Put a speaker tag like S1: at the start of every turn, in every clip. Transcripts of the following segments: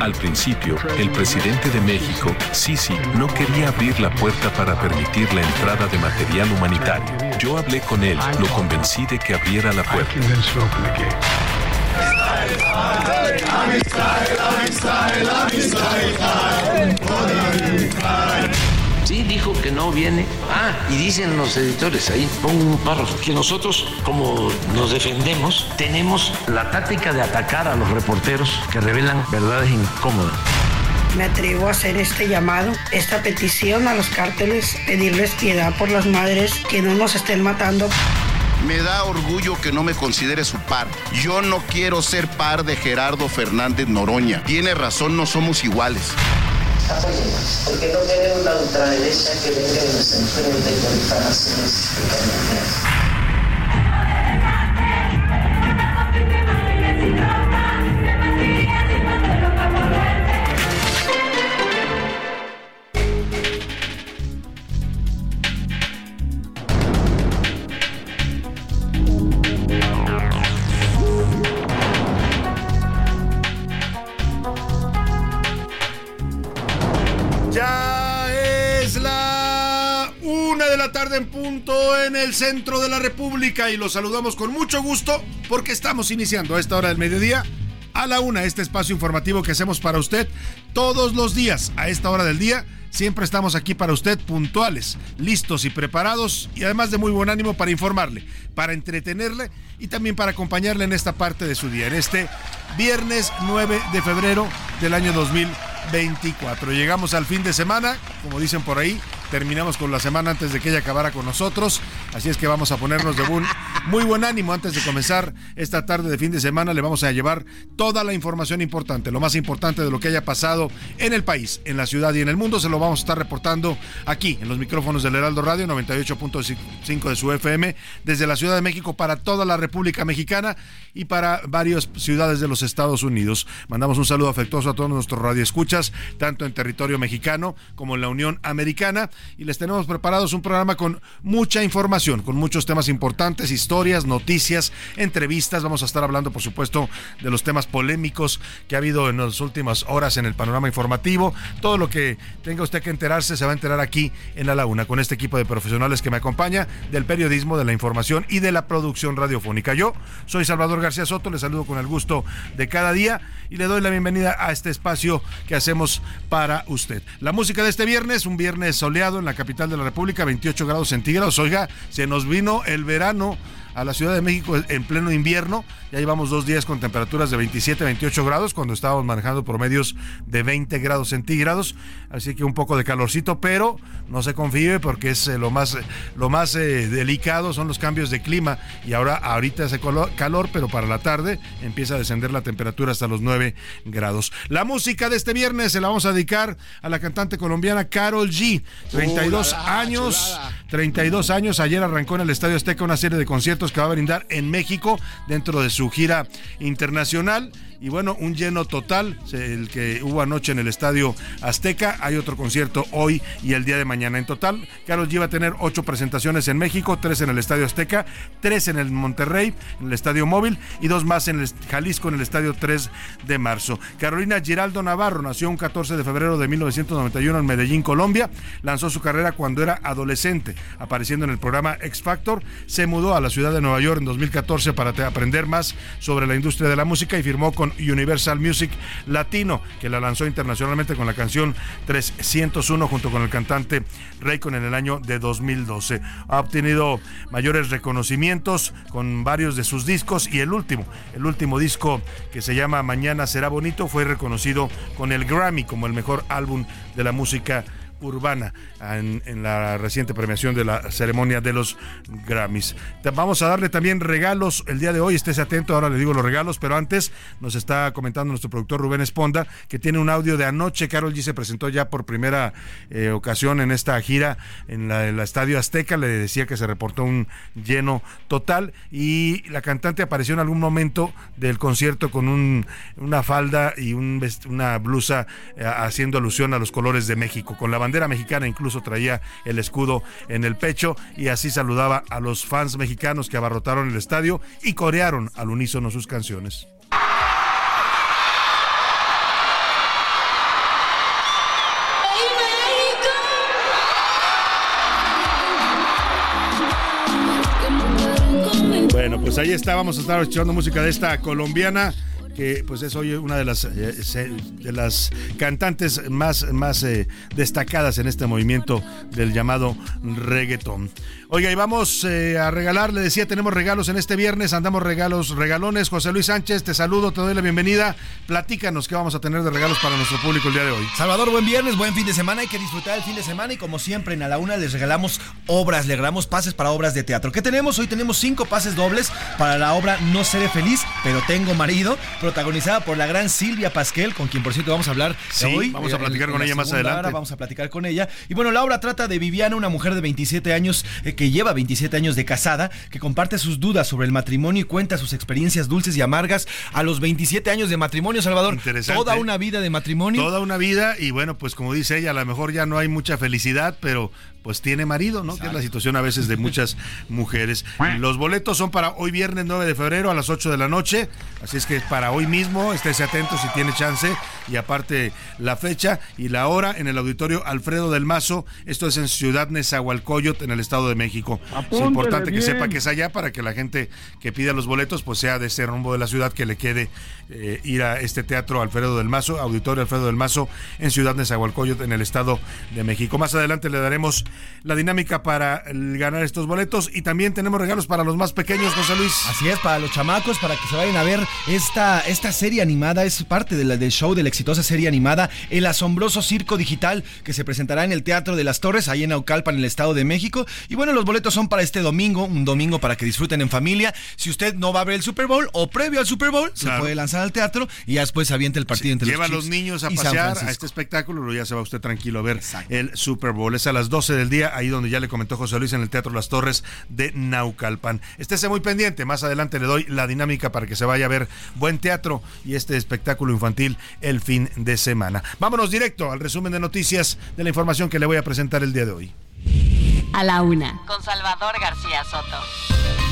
S1: Al principio, el presidente de México, Sisi, no quería abrir la puerta para permitir la entrada de material humanitario. Yo hablé con él, lo convencí de que abriera la puerta.
S2: Sí, dijo que no viene. Ah, y dicen los editores ahí, pongo un párrafo, que nosotros, como nos defendemos, tenemos la táctica de atacar a los reporteros que revelan verdades incómodas.
S3: Me atrevo a hacer este llamado, esta petición a los cárteles, pedirles piedad por las madres que no nos estén matando.
S4: Me da orgullo que no me considere su par. Yo no quiero ser par de Gerardo Fernández Noroña. Tiene razón, no somos iguales.
S5: Apóyennos, porque no queremos la ultraderecha que venga y nos enfrente con difamaciones y
S6: en punto en el centro de la República y los saludamos con mucho gusto porque estamos iniciando a esta hora del mediodía a la una este espacio informativo que hacemos para usted todos los días a esta hora del día. Siempre estamos aquí para usted puntuales, listos y preparados y además de muy buen ánimo para informarle, para entretenerle y también para acompañarle en esta parte de su día, en este viernes 9 de febrero del año 2024. Llegamos al fin de semana, como dicen por ahí, terminamos con la semana antes de que ella acabara con nosotros, así es que vamos a ponernos de muy buen ánimo antes de comenzar esta tarde de fin de semana, le vamos a llevar toda la información importante, lo más importante de lo que haya pasado en el país, en la ciudad y en el mundo, se lo vamos a estar reportando aquí en los micrófonos del Heraldo Radio 98.5 de su FM desde la Ciudad de México para toda la República Mexicana y para varias ciudades de los Estados Unidos. Mandamos un saludo afectuoso a todos nuestros radioescuchas, tanto en territorio mexicano como en la Unión Americana y les tenemos preparados un programa con mucha información, con muchos temas importantes, historias, noticias, entrevistas. Vamos a estar hablando, por supuesto, de los temas polémicos que ha habido en las últimas horas en el panorama informativo. Todo lo que tenga usted que enterarse se va a enterar aquí en La Laguna con este equipo de profesionales que me acompaña del periodismo, de la información y de la producción radiofónica. Yo soy Salvador García Soto, le saludo con el gusto de cada día y le doy la bienvenida a este espacio que hacemos para usted. La música de este viernes, un viernes soleado en la capital de la República, 28 grados centígrados. Oiga, se nos vino el verano a la Ciudad de México en pleno invierno. Ya llevamos dos días con temperaturas de 27, 28 grados, cuando estábamos manejando promedios de 20 grados centígrados. Así que un poco de calorcito, pero no se confíe porque es eh, lo más, lo más eh, delicado, son los cambios de clima. Y ahora, ahorita hace calor, pero para la tarde empieza a descender la temperatura hasta los 9 grados. La música de este viernes se la vamos a dedicar a la cantante colombiana Carol G. 32
S7: Uh, la, la,
S6: años,
S7: chulada.
S6: 32 años. Ayer arrancó en el Estadio Azteca una serie de conciertos que va a brindar en México dentro de su gira internacional. Y bueno, un lleno total, el que hubo anoche en el Estadio Azteca. Hay otro concierto hoy y el día de mañana. En total, Carlos G va a tener ocho presentaciones en México, tres en el Estadio Azteca, tres en el Monterrey, en el Estadio Móvil y dos más en el Jalisco, en el Estadio 3 de marzo. Carolina Giraldo Navarro nació un 14 de febrero de 1991 en Medellín, Colombia. Lanzó su carrera cuando era adolescente, apareciendo en el programa X Factor. Se mudó a la Ciudad de Nueva York en 2014 para aprender más sobre la industria de la música y firmó con Universal Music Latino, que la lanzó internacionalmente con la canción 301 junto con el cantante Raycon en el año de 2012. Ha obtenido mayores reconocimientos con varios de sus discos y el último, el último disco que se llama Mañana será bonito fue reconocido con el Grammy como el mejor álbum de la música urbana en, la reciente premiación de la ceremonia de los Grammys. Vamos a darle también regalos el día de hoy, estés atento, ahora le digo los regalos, pero antes nos está comentando nuestro productor Rubén Esponda que tiene un audio de anoche, Carol G se presentó ya por primera eh, ocasión en esta gira en la, Estadio Azteca, le decía que se reportó un lleno total y la cantante apareció en algún momento del concierto con un, una falda y un, una blusa eh, haciendo alusión a los colores de México, con la bandera mexicana incluso traía el escudo en el pecho y así saludaba a los fans mexicanos que abarrotaron el estadio y corearon al unísono sus canciones. Bueno, pues ahí está, vamos a estar escuchando música de esta colombiana que pues es hoy una de las, eh, de las cantantes más, más eh, destacadas en este movimiento del llamado reggaetón. Oiga, y vamos eh, a regalar, le decía, tenemos regalos en este viernes, andamos regalos, regalones. José Luis Sánchez, te saludo, te doy la bienvenida. Platícanos qué vamos a tener de regalos para nuestro público el día de hoy.
S7: Salvador, buen viernes, buen fin de semana, hay que disfrutar el fin de semana y como siempre en A la Una les regalamos obras, le regalamos pases para obras de teatro. ¿Qué tenemos? Hoy tenemos cinco pases dobles para la obra No seré feliz, pero tengo marido protagonizada por la gran Silvia Pasquel, con quien por cierto vamos a hablar hoy.
S6: Vamos a platicar con ella más adelante.
S7: vamos a platicar con ella. Y bueno, la obra trata de Viviana, una mujer de 27 años eh, que lleva 27 años de casada, que comparte sus dudas sobre el matrimonio y cuenta sus experiencias dulces y amargas a los 27 años de matrimonio, Salvador.
S6: Interesante.
S7: Toda una vida de matrimonio.
S6: Toda una vida y bueno, pues como dice ella, a lo mejor ya no hay mucha felicidad, pero pues tiene marido, ¿no? Que es la situación a veces de muchas mujeres. Los boletos son para hoy viernes 9 de febrero a las 8 de la noche, así es que para hoy mismo, estése atento si tiene chance y aparte la fecha y la hora en el auditorio Alfredo del Mazo, esto es en Ciudad Nezahualcóyotl en el Estado de México. es importante que sepa que es allá para que la gente que pida los boletos pues sea de ese rumbo de la ciudad que le quede eh, ir a este teatro Alfredo del Mazo, auditorio Alfredo del Mazo en Ciudad Nezahualcóyotl en el Estado de México. Más adelante le daremos la dinámica para ganar estos boletos y también tenemos regalos para los más pequeños, José Luis.
S7: Así es, para los chamacos, para que se vayan a ver esta, esta serie animada, es parte de del show de la exitosa serie animada El Asombroso Circo Digital que se presentará en el Teatro de las Torres, ahí en Aucalpan, en el Estado de México. Y bueno, los boletos son para este domingo, un domingo para que disfruten en familia. Si usted no va a ver el Super Bowl o previo al Super Bowl, se puede lanzar al teatro y ya después avienta el partido entre
S6: Lleva
S7: los
S6: Lleva a los niños a pasear a este espectáculo, y ya se va usted tranquilo a ver el Super Bowl. Es a las 12 del día ahí donde ya le comentó José Luis en el Teatro Las Torres de Naucalpan. Estése muy pendiente, más adelante le doy la dinámica para que se vaya a ver buen teatro y este espectáculo infantil el fin de semana. Vámonos directo al resumen de noticias de la información que le voy a presentar el día de hoy.
S8: A la una,
S9: con Salvador García Soto.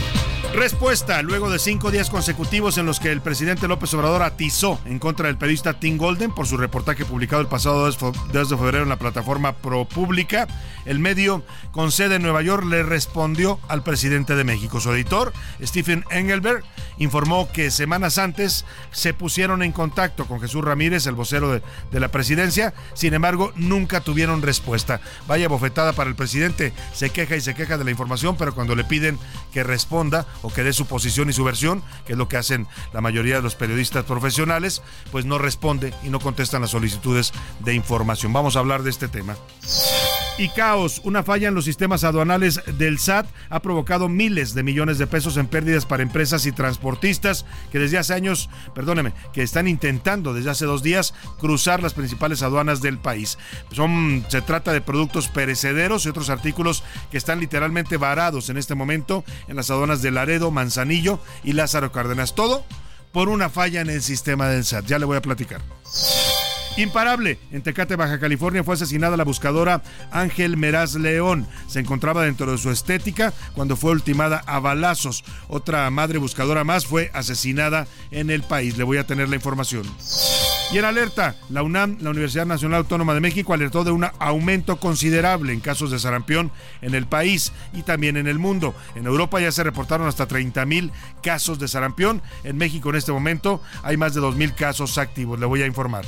S6: Respuesta, luego de cinco días consecutivos en los que el presidente López Obrador atizó en contra del periodista Tim Golden por su reportaje publicado el pasado 2 de febrero en la plataforma ProPublica, el medio con sede en Nueva York le respondió al presidente de México. Su editor, Stephen Engelberg, informó que semanas antes se pusieron en contacto con Jesús Ramírez, el vocero de, de la presidencia, sin embargo nunca tuvieron respuesta. Vaya bofetada para el presidente, se queja y se queja de la información, pero cuando le piden que responda o que dé su posición y su versión, que es lo que hacen la mayoría de los periodistas profesionales, pues no responde y no contestan las solicitudes de información. Vamos a hablar de este tema. Y caos, una falla en los sistemas aduanales del SAT ha provocado miles de millones de pesos en pérdidas para empresas y transportistas que desde hace años, perdóneme, que están intentando desde hace dos días cruzar las principales aduanas del país. Son, se trata de productos perecederos y otros artículos que están literalmente varados en este momento en las aduanas de Laredo, Manzanillo y Lázaro Cárdenas. Todo por una falla en el sistema del SAT. Ya le voy a platicar. Imparable. En Tecate, Baja California, fue asesinada la buscadora Ángel Meraz León. Se encontraba dentro de su estética cuando fue ultimada a balazos. Otra madre buscadora más fue asesinada en el país. Le voy a tener la información. Y en alerta, la UNAM, la Universidad Nacional Autónoma de México, alertó de un aumento considerable en casos de sarampión en el país y también en el mundo. En Europa ya se reportaron hasta 30 mil casos de sarampión. En México en este momento hay más de 2 mil casos activos. Le voy a informar.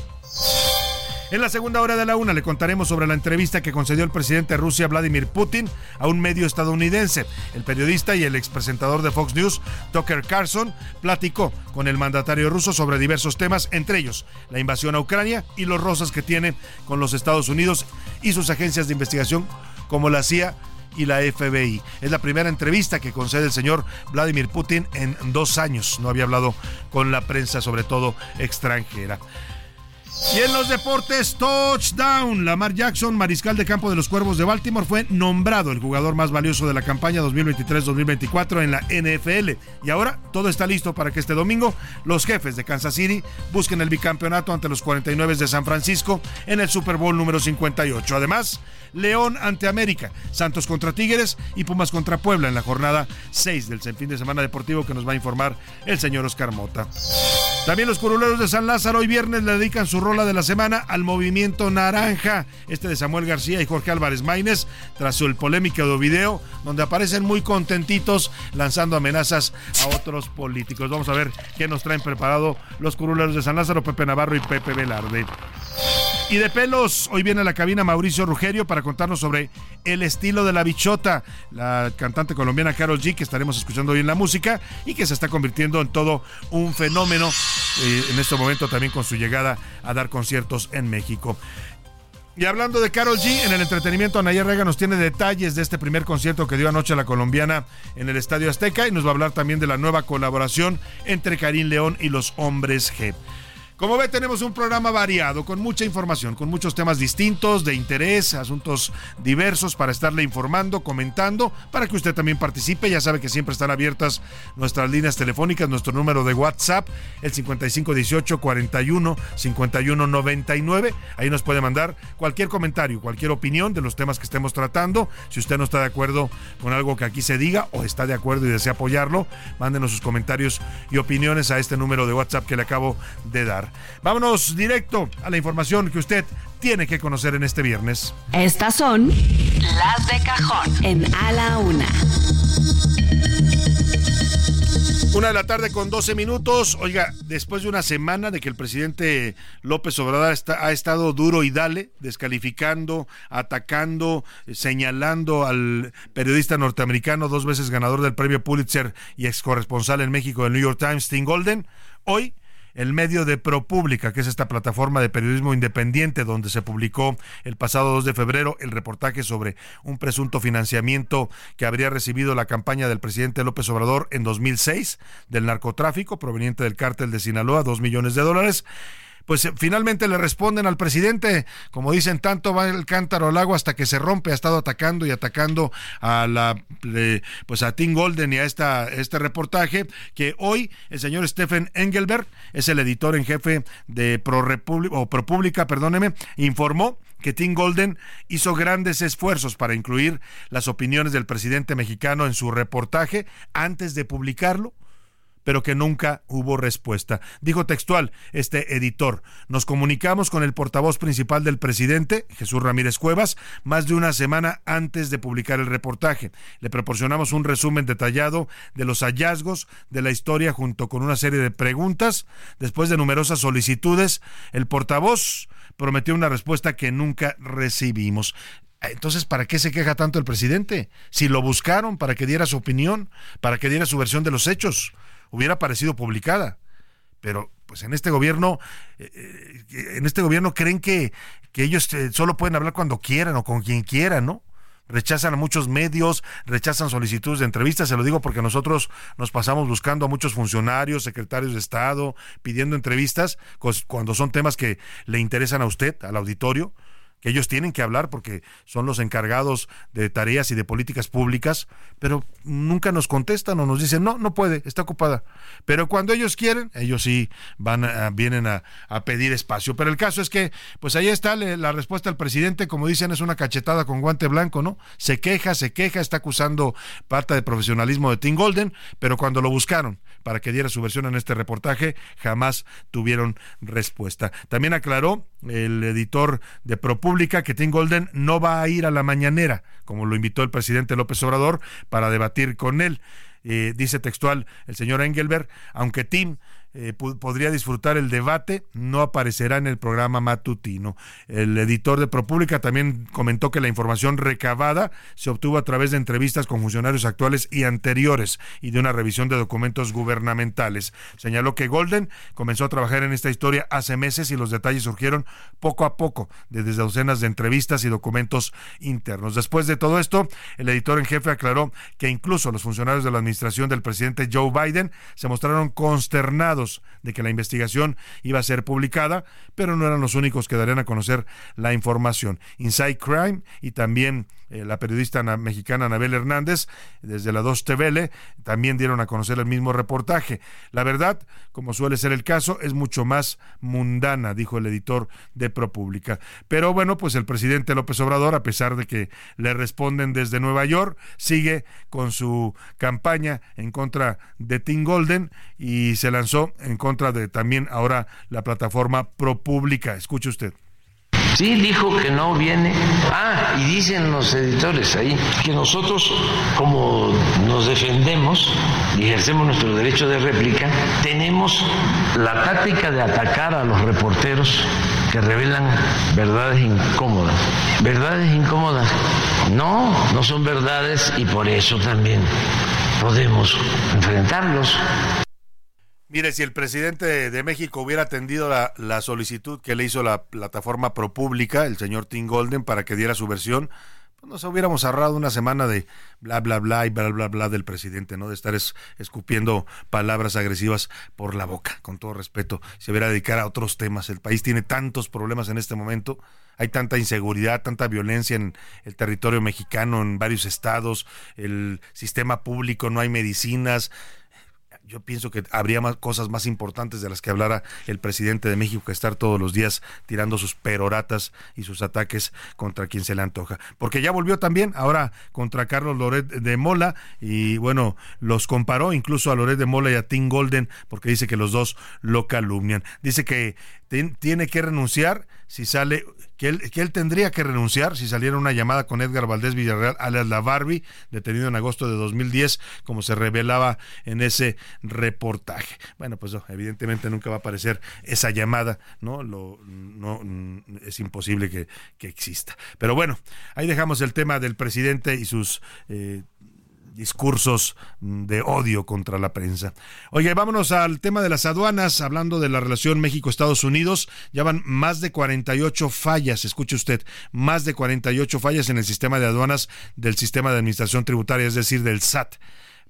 S6: En la segunda hora de la una le contaremos sobre la entrevista que concedió el presidente de Rusia Vladimir Putin a un medio estadounidense. El periodista y el expresentador de Fox News, Tucker Carlson, platicó con el mandatario ruso sobre diversos temas, entre ellos la invasión a Ucrania y los rosas que tiene con los Estados Unidos y sus agencias de investigación como la CIA y la FBI. Es la primera entrevista que concede el señor Vladimir Putin en dos años. No había hablado con la prensa, sobre todo extranjera. Y en los deportes, touchdown. Lamar Jackson, mariscal de campo de los Cuervos de Baltimore, fue nombrado el jugador más valioso de la campaña 2023-2024 en la NFL. Y ahora todo está listo para que este domingo los jefes de Kansas City busquen el bicampeonato ante los 49 de San Francisco en el Super Bowl número 58. Además, León ante América, Santos contra Tigres y Pumas contra Puebla en la jornada 6 del fin de semana deportivo que nos va a informar el señor Oscar Mota. También los curuleros de San Lázaro hoy viernes le dedican su rola de la semana al movimiento naranja, este de Samuel García y Jorge Álvarez Maínez, tras el polémico video donde aparecen muy contentitos lanzando amenazas a otros políticos. Vamos a ver qué nos traen preparado los curuleros de San Lázaro, Pepe Navarro y Pepe Velarde. Y de pelos, hoy viene a la cabina Mauricio Rugerio para contarnos sobre el estilo de la bichota, la cantante colombiana Carol G, que estaremos escuchando hoy en la música y que se está convirtiendo en todo un fenómeno eh, en este momento también con su llegada a dar conciertos en México. Y hablando de Carol G, en el entretenimiento, Anaya Rega nos tiene detalles de este primer concierto que dio anoche la colombiana en el Estadio Azteca y nos va a hablar también de la nueva colaboración entre Karim León y los Hombres G. Como ve, tenemos un programa variado, con mucha información, con muchos temas distintos, de interés, asuntos diversos para estarle informando, comentando, para que usted también participe. Ya sabe que siempre están abiertas nuestras líneas telefónicas, nuestro número de WhatsApp, el 5518 41 51 99. Ahí nos puede mandar cualquier comentario, cualquier opinión de los temas que estemos tratando. Si usted no está de acuerdo con algo que aquí se diga o está de acuerdo y desea apoyarlo, mándenos sus comentarios y opiniones a este número de WhatsApp que le acabo de dar. Vámonos directo a la información que usted tiene que conocer en este viernes.
S8: Estas son las de cajón en A la Una.
S6: Una de la tarde con 12 minutos. Oiga, después de una semana de que el presidente López Obrador ha estado duro y dale, descalificando, atacando, señalando al periodista norteamericano, dos veces ganador del premio Pulitzer y ex corresponsal en México del New York Times, Tim Golden, hoy el medio de ProPublica, que es esta plataforma de periodismo independiente donde se publicó el pasado 2 de febrero el reportaje sobre un presunto financiamiento que habría recibido la campaña del presidente López Obrador en 2006 del narcotráfico proveniente del cártel de Sinaloa, dos millones de dólares pues eh, finalmente le responden al presidente, como dicen, tanto va el cántaro al agua hasta que se rompe, ha estado atacando y atacando a la pues a Tim Golden y a esta, este reportaje, que hoy el señor Stephen Engelberg, es el editor en jefe de Pro o ProPublica, perdóneme, informó que Tim Golden hizo grandes esfuerzos para incluir las opiniones del presidente mexicano en su reportaje antes de publicarlo pero que nunca hubo respuesta. Dijo textual este editor, nos comunicamos con el portavoz principal del presidente, Jesús Ramírez Cuevas, más de una semana antes de publicar el reportaje. Le proporcionamos un resumen detallado de los hallazgos de la historia junto con una serie de preguntas. Después de numerosas solicitudes, el portavoz prometió una respuesta que nunca recibimos. Entonces, ¿para qué se queja tanto el presidente? Si lo buscaron para que diera su opinión, para que diera su versión de los hechos hubiera parecido publicada. Pero pues en este gobierno, eh, eh, en este gobierno creen que, que ellos eh, solo pueden hablar cuando quieran o con quien quieran, ¿no? rechazan a muchos medios, rechazan solicitudes de entrevistas, se lo digo porque nosotros nos pasamos buscando a muchos funcionarios, secretarios de Estado, pidiendo entrevistas cuando son temas que le interesan a usted, al auditorio, que ellos tienen que hablar porque son los encargados de tareas y de políticas públicas, pero nunca nos contestan o nos dicen, no, no puede, está ocupada. Pero cuando ellos quieren, ellos sí van vienen a, pedir espacio. Pero el caso es que, pues ahí está la respuesta del presidente, como dicen, es una cachetada con guante blanco, ¿no? Se queja, se queja, está acusando falta de profesionalismo de Tim Golden, pero cuando lo buscaron para que diera su versión en este reportaje, jamás tuvieron respuesta. También aclaró el editor de ProPública que Tim Golden no va a ir a la mañanera, como lo invitó el presidente López Obrador, para debatir con él. Eh, dice textual el señor Engelberg, aunque Tim eh, podría disfrutar el debate, no aparecerá en el programa matutino. El editor de ProPública también comentó que la información recabada se obtuvo a través de entrevistas con funcionarios actuales y anteriores y de una revisión de documentos gubernamentales. Señaló que Golden comenzó a trabajar en esta historia hace meses y los detalles surgieron poco a poco desde docenas de entrevistas y documentos internos. Después de todo esto, el editor en jefe aclaró que incluso los funcionarios de la administración del presidente Joe Biden se mostraron consternados de que la investigación iba a ser publicada, pero no eran los únicos que darían a conocer la información. Inside Crime y también eh, la periodista mexicana Anabel Hernández, desde la 2 TVL, también dieron a conocer el mismo reportaje. La verdad, como suele ser el caso, es mucho más mundana, dijo el editor de ProPública. Pero bueno, pues el presidente López Obrador, a pesar de que le responden desde Nueva York, sigue con su campaña en contra de Tim Golden y se lanzó en contra de también ahora la plataforma ProPública. Escuche usted.
S2: Sí, dijo que no viene. Ah, y dicen los editores ahí que nosotros, como nos defendemos y ejercemos nuestro derecho de réplica, tenemos la táctica de atacar a los reporteros que revelan verdades incómodas. Verdades incómodas. No, no son verdades y por eso también podemos enfrentarlos.
S6: Mire, si el presidente de México hubiera atendido la, solicitud que le hizo la plataforma ProPública, el señor Tim Golden, para que diera su versión, pues nos hubiéramos ahorrado una semana de bla, bla, bla y bla, bla, bla del presidente, ¿no? De estar escupiendo palabras agresivas por la boca, con todo respeto. Se hubiera dedicado a otros temas. El país tiene tantos problemas en este momento. Hay tanta inseguridad, tanta violencia en el territorio mexicano, en varios estados. El sistema público, no hay medicinas yo pienso que habría más cosas más importantes de las que hablara el presidente de México que estar todos los días tirando sus peroratas y sus ataques contra quien se le antoja. Porque ya volvió también ahora contra Carlos Loret de Mola y bueno, los comparó incluso a Loret de Mola y a Tim Golden porque dice que los dos lo calumnian. Dice que tiene que renunciar si sale que él, que él tendría que renunciar si saliera una llamada con Edgar Valdés Villarreal, alias la Barbie, detenido en agosto de 2010, como se revelaba en ese reportaje. Bueno, pues evidentemente nunca va a aparecer esa llamada, ¿no? Lo, no es imposible que, que exista. Pero bueno, ahí dejamos el tema del presidente y sus eh, discursos de odio contra la prensa. Oye, vámonos al tema de las aduanas, hablando de la relación México-Estados Unidos. Ya van más de 48 fallas, escuche usted, más de 48 fallas en el sistema de aduanas del sistema de administración tributaria, es decir, del SAT.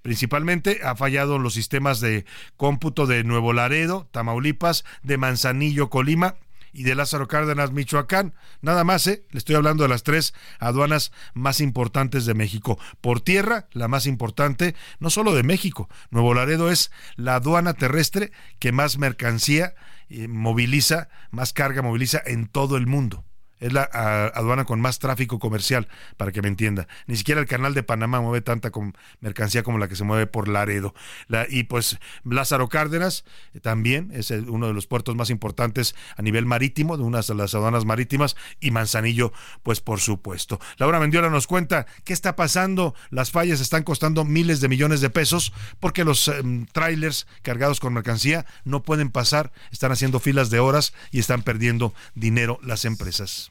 S6: Principalmente ha fallado los sistemas de cómputo de Nuevo Laredo, Tamaulipas, de Manzanillo, Colima y de Lázaro Cárdenas, Michoacán. Nada más, ¿eh? Le estoy hablando de las tres aduanas más importantes de México. Por tierra, la más importante, no solo de México. Nuevo Laredo es la aduana terrestre que más mercancía eh, moviliza, más carga moviliza en todo el mundo es la aduana con más tráfico comercial, para que me entienda. Ni siquiera el canal de Panamá mueve tanta mercancía como la que se mueve por Laredo. y pues Lázaro Cárdenas eh, también es uno de los puertos más importantes a nivel marítimo, de unas de las aduanas marítimas, y Manzanillo, pues por supuesto. Laura Mendiola nos cuenta qué está pasando. Las fallas están costando miles de millones de pesos porque los em, trailers cargados con mercancía no pueden pasar, están haciendo filas de horas y están perdiendo dinero las empresas.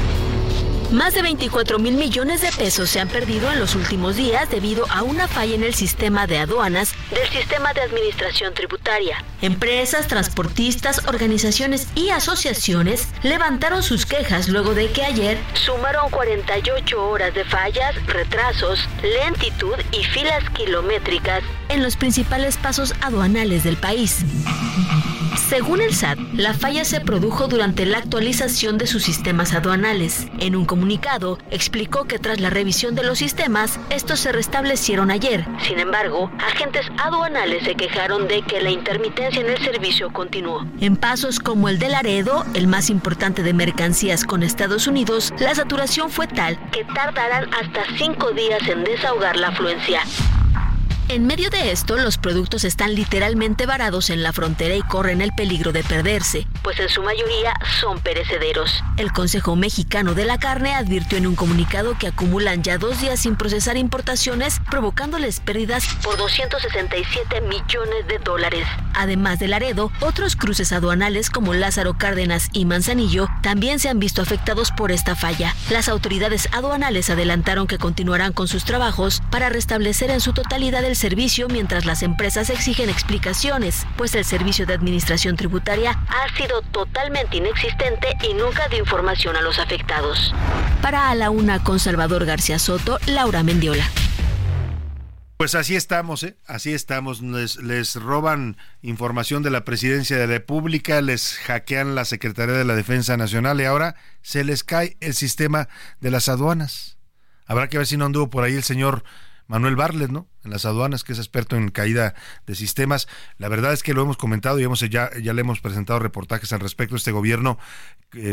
S8: Más de 24 mil millones de pesos se han perdido en los últimos días debido a una falla en el sistema de aduanas del sistema de administración tributaria. Empresas, transportistas, organizaciones y asociaciones levantaron sus quejas luego de que ayer sumaron 48 horas de fallas, retrasos, lentitud y filas kilométricas en los principales pasos aduanales del país. Según el SAT, la falla se produjo durante la actualización de sus sistemas aduanales. En un comunicado, explicó que tras la revisión de los sistemas, estos se restablecieron ayer. Sin embargo, agentes aduanales se quejaron de que la intermitencia en el servicio continuó. En pasos como el de Laredo, el más importante de mercancías con Estados Unidos, la saturación fue tal que tardarán hasta cinco días en desahogar la afluencia. En medio de esto, los productos están literalmente varados en la frontera y corren el peligro de perderse, pues en su mayoría son perecederos. El Consejo Mexicano de la Carne advirtió en un comunicado que acumulan ya dos días sin procesar importaciones, provocándoles pérdidas por 267 millones de dólares. Además de Laredo, otros cruces aduanales como Lázaro Cárdenas y Manzanillo también se han visto afectados por esta falla. Las autoridades aduanales adelantaron que continuarán con sus trabajos para restablecer en su totalidad el servicio mientras las empresas exigen explicaciones, pues el servicio de administración tributaria ha sido totalmente inexistente y nunca dio información a los afectados. Para A la Una con Salvador García Soto, Laura Mendiola.
S6: Pues así estamos, ¿eh? así estamos. Les, les, roban información de la presidencia de la República, les hackean la Secretaría de la Defensa Nacional y ahora se les cae el sistema de las aduanas. Habrá que ver si no anduvo por ahí el señor Manuel Barlet, ¿no? En las aduanas, que es experto en caída de sistemas. La verdad es que lo hemos comentado y hemos, ya, le hemos presentado reportajes al respecto. Este gobierno,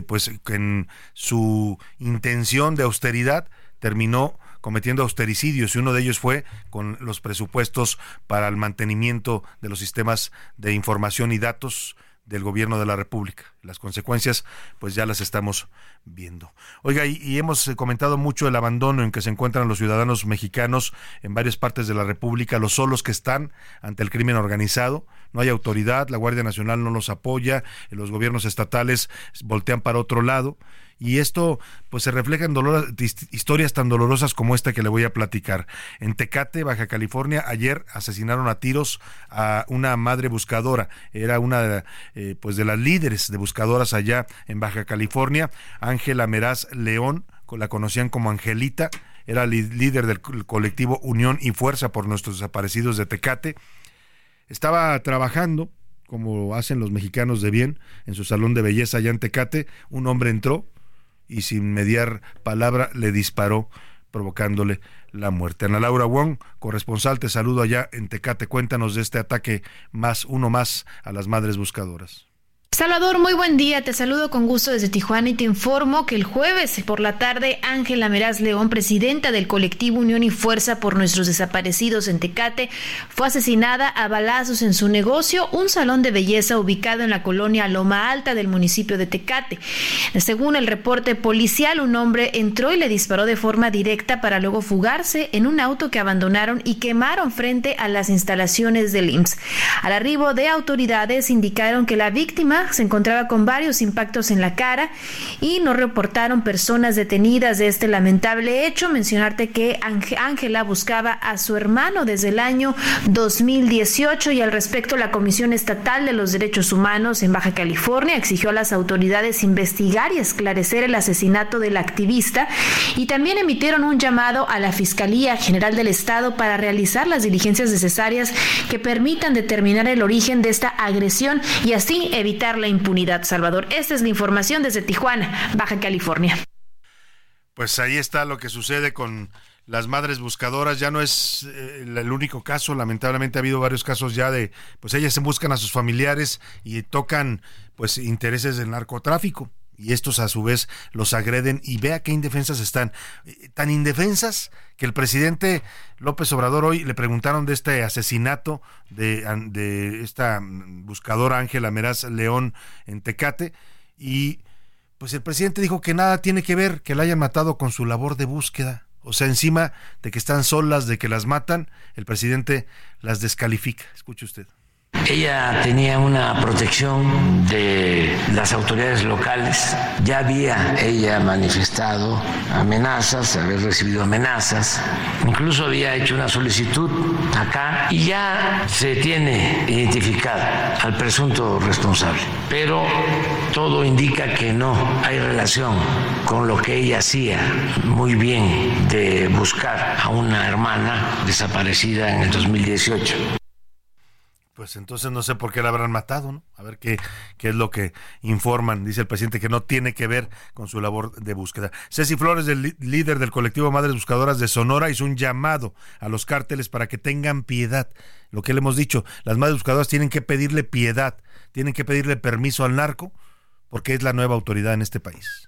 S6: pues en su intención de austeridad, terminó cometiendo austericidios y uno de ellos fue con los presupuestos para el mantenimiento de los sistemas de información y datos del gobierno de la República. Las consecuencias, pues ya las estamos viendo. Oiga, y, hemos eh, comentado mucho el abandono en que se encuentran los ciudadanos mexicanos en varias partes de la República, los solos que están ante el crimen organizado. No hay autoridad, la Guardia Nacional no los apoya, los gobiernos estatales voltean para otro lado y esto pues se refleja en historias tan dolorosas como esta que le voy a platicar. En Tecate, Baja California, ayer asesinaron a tiros a una madre buscadora, era una eh, pues de las líderes de buscadoras allá en Baja California, Ángela Meraz León, la conocían como Angelita, era líder del colectivo Unión y Fuerza por nuestros desaparecidos de Tecate. Estaba trabajando como hacen los mexicanos de bien, en su salón de belleza allá en Tecate, un hombre entró, y sin mediar palabra le disparó provocándole la muerte. Ana Laura Wong, corresponsal, te saludo allá en Tecate. Cuéntanos de este ataque más, uno más a las madres buscadoras.
S10: Salvador, muy buen día. Te saludo con gusto desde Tijuana y te informo que el jueves por la tarde Ángela Meraz León, presidenta del colectivo Unión y Fuerza por nuestros desaparecidos en Tecate, fue asesinada a balazos en su negocio, un salón de belleza ubicado en la colonia Loma Alta del municipio de Tecate. Según el reporte policial, un hombre entró y le disparó de forma directa para luego fugarse en un auto que abandonaron y quemaron frente a las instalaciones del IMSS. Al arribo de autoridades indicaron que la víctima se encontraba con varios impactos en la cara y no reportaron personas detenidas de este lamentable hecho. Mencionarte que Ángela buscaba a su hermano desde el año 2018 y al respecto la Comisión Estatal de los Derechos Humanos en Baja California exigió a las autoridades investigar y esclarecer el asesinato del activista y también emitieron un llamado a la Fiscalía General del Estado para realizar las diligencias necesarias que permitan determinar el origen de esta agresión y así evitar la impunidad, Salvador. Esta es la información desde Tijuana, Baja California.
S6: Pues ahí está lo que sucede con las madres buscadoras ya no es eh, el único caso, lamentablemente ha habido varios casos ya de pues ellas se buscan a sus familiares y tocan pues intereses del narcotráfico y estos a su vez los agreden y vea qué indefensas están. Eh, tan indefensas que el presidente López Obrador hoy le preguntaron de este asesinato de, de esta buscadora Ángela Meraz León en Tecate y pues el presidente dijo que nada tiene que ver que la hayan matado con su labor de búsqueda. O sea, encima de que están solas, de que las matan, el presidente las descalifica. Escuche usted.
S2: Ella tenía una protección de las autoridades locales. Ya había ella manifestado amenazas, haber recibido amenazas. Incluso había hecho una solicitud acá y ya se tiene identificado al presunto responsable. Pero todo indica que no hay relación con lo que ella hacía muy bien de buscar a una hermana desaparecida en el 2018
S6: Pues entonces no sé por qué la habrán matado, ¿no? A ver qué, qué es lo que informan. Dice el presidente que no tiene que ver con su labor de búsqueda. Ceci Flores, el líder del colectivo Madres Buscadoras de Sonora, hizo un llamado a los cárteles para que tengan piedad. Lo que le hemos dicho, las Madres Buscadoras tienen que pedirle piedad, tienen que pedirle permiso al narco, porque es la nueva autoridad en este país.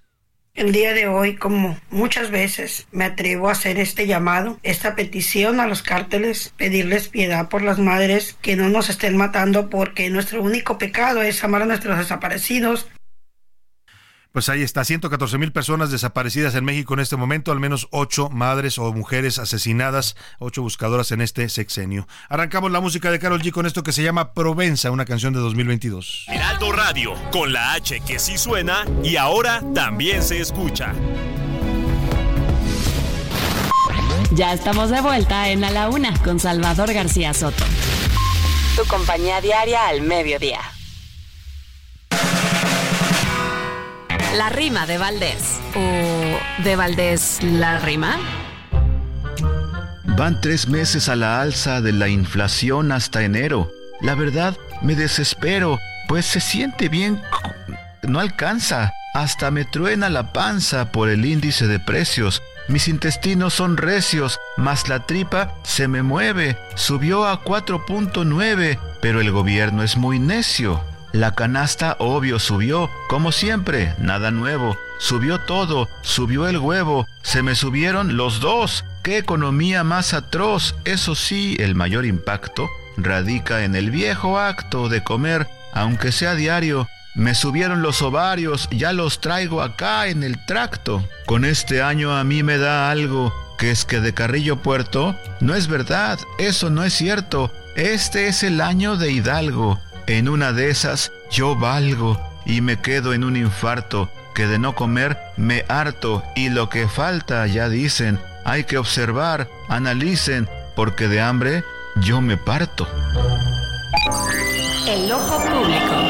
S3: El día de hoy, como muchas veces, me atrevo a hacer este llamado, esta petición a los cárteles, pedirles piedad por las madres que no nos estén matando porque nuestro único pecado es amar a nuestros desaparecidos
S6: pues ahí está, 114 mil personas desaparecidas en México en este momento, al menos ocho madres o mujeres asesinadas, ocho buscadoras en este sexenio. Arrancamos la música de Carol G con esto que se llama Provenza, una canción de 2022.
S11: Heraldo Radio, con la H que sí suena y ahora también se escucha.
S9: Ya estamos de vuelta en A la Una con Salvador García Soto. Tu compañía diaria al mediodía. La rima de Valdés. ¿O de Valdés la rima?
S12: Van tres meses a la alza de la inflación hasta enero. La verdad, me desespero, pues se siente bien... No alcanza. Hasta me truena la panza por el índice de precios. Mis intestinos son recios, mas la tripa se me mueve. Subió a 4.9, pero el gobierno es muy necio. La canasta obvio subió, como siempre, nada nuevo. Subió todo, subió el huevo, se me subieron los dos. ¡Qué economía más atroz! Eso sí, el mayor impacto radica en el viejo acto de comer, aunque sea diario. Me subieron los ovarios, ya los traigo acá en el tracto. Con este año a mí me da algo, que es que de Carrillo Puerto, no es verdad, eso no es cierto. Este es el año de Hidalgo. En una de esas yo valgo y me quedo en un infarto que de no comer me harto y lo que falta ya dicen, hay que observar, analicen, porque de hambre yo me parto.
S9: El ojo público.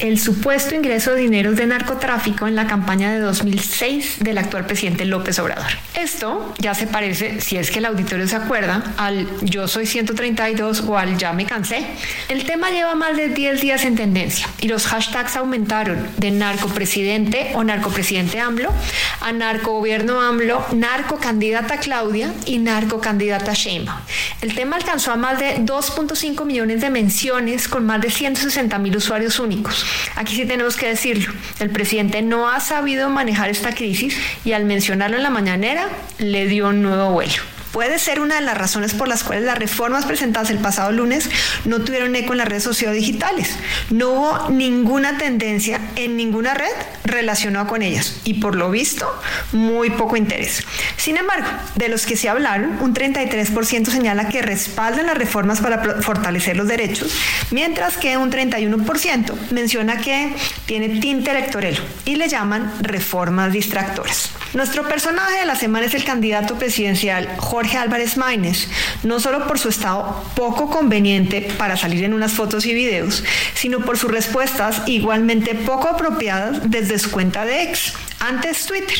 S13: el supuesto ingreso de dineros de narcotráfico en la campaña de 2006 del actual presidente López Obrador. Esto ya se parece, si es que el auditorio se acuerda, al Yo soy 132 o al Ya me cansé. El tema lleva más de 10 días en tendencia y los hashtags aumentaron de narcopresidente o narcopresidente AMLO a narcogobierno AMLO, narcocandidata Claudia y narcocandidata Sheinbaum. El tema alcanzó a más de 2.5 millones de menciones con más de 160 mil usuarios únicos. Aquí sí tenemos que decirlo, el presidente no ha sabido manejar esta crisis y al mencionarlo en la mañanera le dio un nuevo vuelo puede ser una de las razones por las cuales las reformas presentadas el pasado lunes no tuvieron eco en las redes sociodigitales. No hubo ninguna tendencia en ninguna red relacionada con ellas y por lo visto muy poco interés. Sin embargo, de los que se hablaron, un 33% señala que respaldan las reformas para fortalecer los derechos, mientras que un 31% menciona que tiene tinte electoral y le llaman reformas distractoras. Nuestro personaje de la semana es el candidato presidencial Jorge Álvarez Maínez, no solo por su estado poco conveniente para salir en unas fotos y videos, sino por sus respuestas igualmente poco apropiadas desde su cuenta de ex, antes Twitter.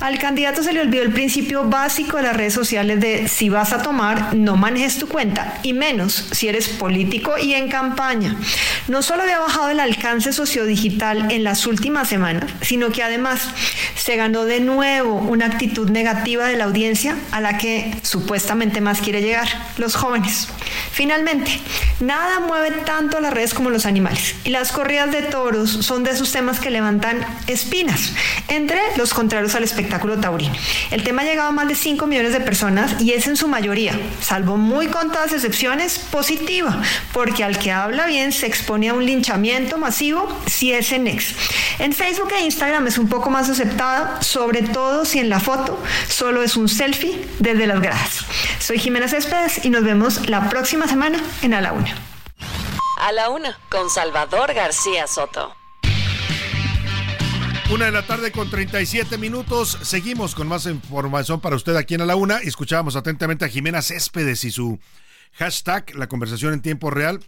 S13: Al candidato se le olvidó el principio básico de las redes sociales de si vas a tomar, no manejes tu cuenta, y menos si eres político y en campaña. No solo había bajado el alcance sociodigital en las últimas semanas, sino que además se ganó de nuevo una actitud negativa de la audiencia a la que supuestamente más quiere llegar, los jóvenes. Finalmente, nada mueve tanto las redes como los animales, y las corridas de toros son de esos temas que levantan espinas entre los contrarios al espectáculo taurino. El tema ha llegado a más de 5 millones de personas y es en su mayoría, salvo muy contadas excepciones, positiva, porque al que habla bien se expone a un linchamiento masivo si es en ex. En Facebook e Instagram es un poco más aceptada, sobre todo si en la foto solo es un selfie desde las gradas. Soy Jimena Céspedes y nos vemos la próxima semana en A la Una.
S9: A la Una, con Salvador García Soto.
S6: Una de la tarde con 37 minutos. Seguimos con más información para usted aquí en A la Una. Escuchábamos atentamente a Jimena Céspedes y su hashtag, la conversación en tiempo real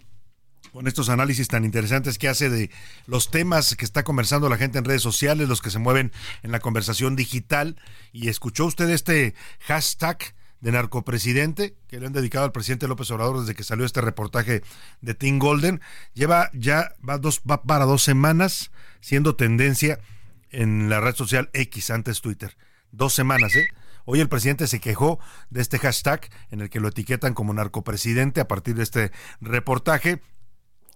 S6: con estos análisis tan interesantes que hace de los temas que está conversando la gente en redes sociales, los que se mueven en la conversación digital. Y escuchó usted este hashtag de narcopresidente que le han dedicado al presidente López Obrador desde que salió este reportaje de Tim Golden. Lleva ya va, dos, va para dos semanas siendo tendencia en la red social X, antes Twitter. Dos semanas, ¿eh? Hoy el presidente se quejó de este hashtag en el que lo etiquetan como narcopresidente a partir de este reportaje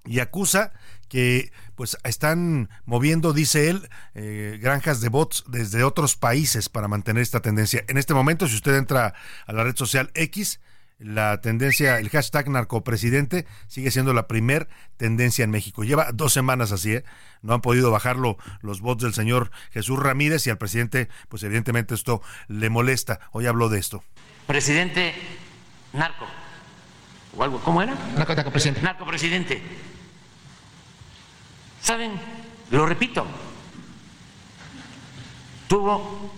S6: y acusa que pues están moviendo, dice él, eh, granjas de bots desde otros países para mantener esta tendencia. En este momento, si usted entra a la red social X, la tendencia, el hashtag narcopresidente sigue siendo la primer tendencia en México. Lleva dos semanas así, ¿eh? no han podido bajarlo los bots del señor Jesús Ramírez y al presidente, pues evidentemente esto le molesta. Hoy habló de esto.
S2: Presidente narco. ¿O algo? ¿Cómo era?
S14: Narco, narcopresidente.
S2: Narcopresidente. ¿Saben? Lo repito. Tuvo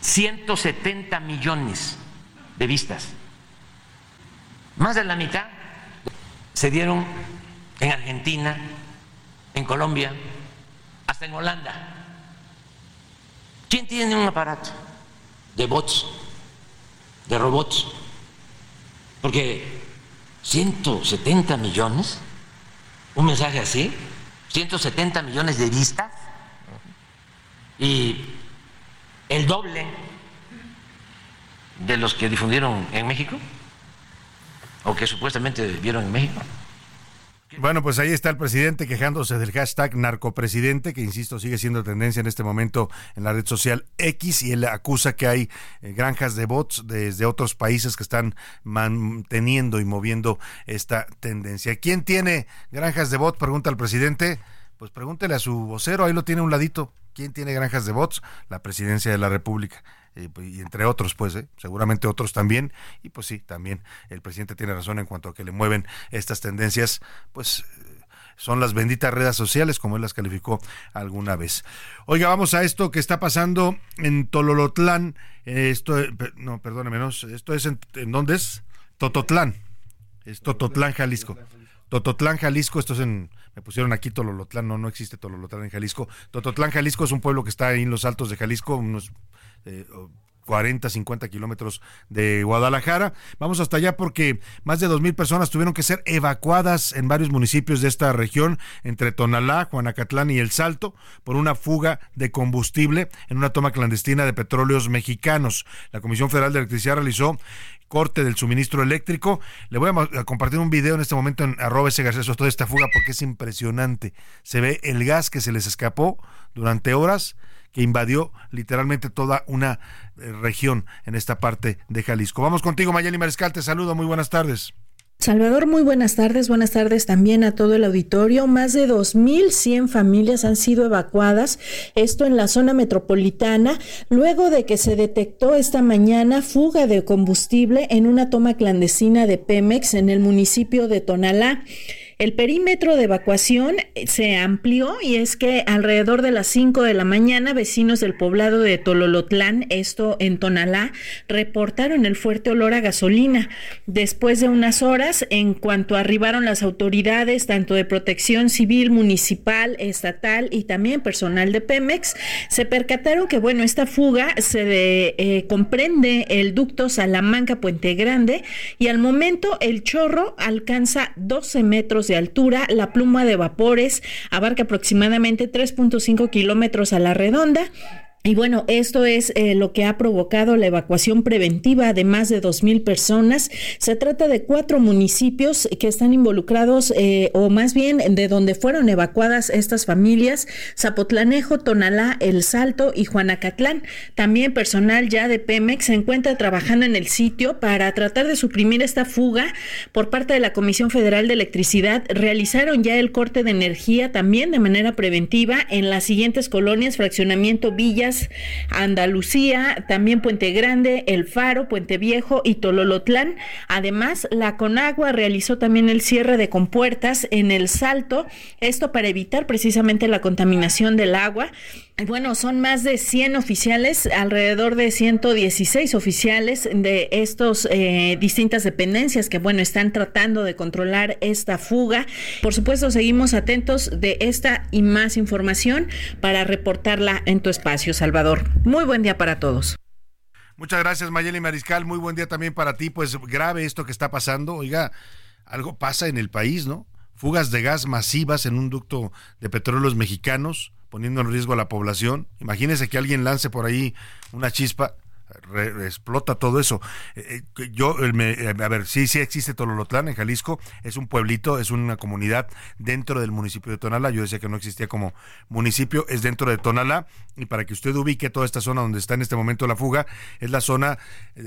S2: 170 millones de vistas más de la mitad se dieron en Argentina, en Colombia, hasta en Holanda. ¿Quién tiene un aparato de bots, de robots? Porque 170 millones, un mensaje así, 170 millones de vistas y el doble de los que difundieron en México o que supuestamente vieron en México.
S6: Bueno, pues ahí está el presidente quejándose del hashtag narcopresidente, que insisto sigue siendo tendencia en este momento en la red social X, y él acusa que hay eh, granjas de bots desde otros países que están manteniendo y moviendo esta tendencia. ¿Quién tiene granjas de bots? Pregunta el presidente. Pues pregúntele a su vocero, ahí lo tiene un ladito. ¿Quién tiene granjas de bots? La presidencia de la República. Eh, pues, y entre otros, pues, ¿eh? seguramente otros también, y pues sí, también el presidente tiene razón en cuanto a que le mueven estas tendencias, pues eh, son las benditas redes sociales, como él las calificó alguna vez. Oiga, vamos a esto que está pasando en Tololotlán, esto, no, perdóneme, no, esto es en, ¿en dónde es? Tototlán, es Tototlán, Jalisco. Tototlán, Jalisco, esto es en, me pusieron aquí Tololotlán, no, no existe Tololotlán en Jalisco. Tototlán, Jalisco es un pueblo que está ahí en los altos de Jalisco, unos 40, eh, 50 kilómetros de Guadalajara. Vamos hasta allá porque más de dos mil personas tuvieron que ser evacuadas en varios municipios de esta región, entre Tonalá, Juanacatlán y El Salto, por una fuga de combustible en una toma clandestina de petróleos mexicanos. La Comisión Federal de Electricidad realizó corte del suministro eléctrico. Le voy a, compartir un video en este momento en arroba ese García toda esta fuga porque es impresionante. Se ve el gas que se les escapó durante horas que invadió literalmente toda una eh, región en esta parte de Jalisco. Vamos contigo, Mayeli Mariscal, te saludo, muy buenas tardes.
S15: Salvador, muy buenas tardes. Buenas tardes también a todo el auditorio. Más de 2.100 familias han sido evacuadas, esto en la zona metropolitana, luego de que se detectó esta mañana fuga de combustible en una toma clandestina de Pemex en el municipio de Tonalá. El perímetro de evacuación eh, se amplió y es que alrededor de las 5 de la mañana vecinos del poblado de Tololotlán, esto en Tonalá, reportaron el fuerte olor a gasolina. Después de unas horas, en cuanto arribaron las autoridades, tanto de protección civil, municipal, estatal y también personal de Pemex, se percataron que, bueno, esta fuga se eh, comprende el ducto Salamanca Puente Grande y al momento el chorro alcanza 12 de altura. La pluma de vapores abarca aproximadamente 3.5 kilómetros a la redonda y bueno, esto es eh, lo que ha provocado la evacuación preventiva de más de 2.000 personas. Se trata de cuatro municipios que están involucrados, eh, o más bien de donde fueron evacuadas estas familias, Zapotlanejo, Tonalá, El Salto y Juanacatlán. También personal ya de Pemex se encuentra trabajando en el sitio para tratar de suprimir esta fuga por parte de la Comisión Federal de Electricidad. Realizaron ya el corte de energía también de manera preventiva en las siguientes colonias, fraccionamiento Villas, Andalucía, también Puente Grande, El Faro, Puente Viejo y Tololotlán. Además, la Conagua realizó también el cierre de compuertas en el Salto, esto para evitar precisamente la contaminación del agua. Bueno, son más de 100 oficiales, alrededor de 116 oficiales de estos eh, distintas dependencias que, bueno, están tratando de controlar esta fuga. Por supuesto, seguimos atentos de esta y más información para reportarla en tu espacio, Salvador. Muy buen día para todos.
S6: Muchas gracias, Mayeli Mariscal. Muy buen día también para ti. Pues grave esto que está pasando. Oiga, algo pasa en el país, ¿no? Fugas de gas masivas en un ducto de petróleos mexicanos poniendo en riesgo a la población. Imagínese que alguien lance por ahí una chispa explota todo eso. Eh, eh, yo, eh, a ver, sí, sí existe Tololotlán en Jalisco, es un pueblito, es una comunidad dentro del municipio de Tonalá. Yo decía que no existía como municipio, es dentro de Tonalá. Y para que usted ubique toda esta zona donde está en este momento la fuga, es la zona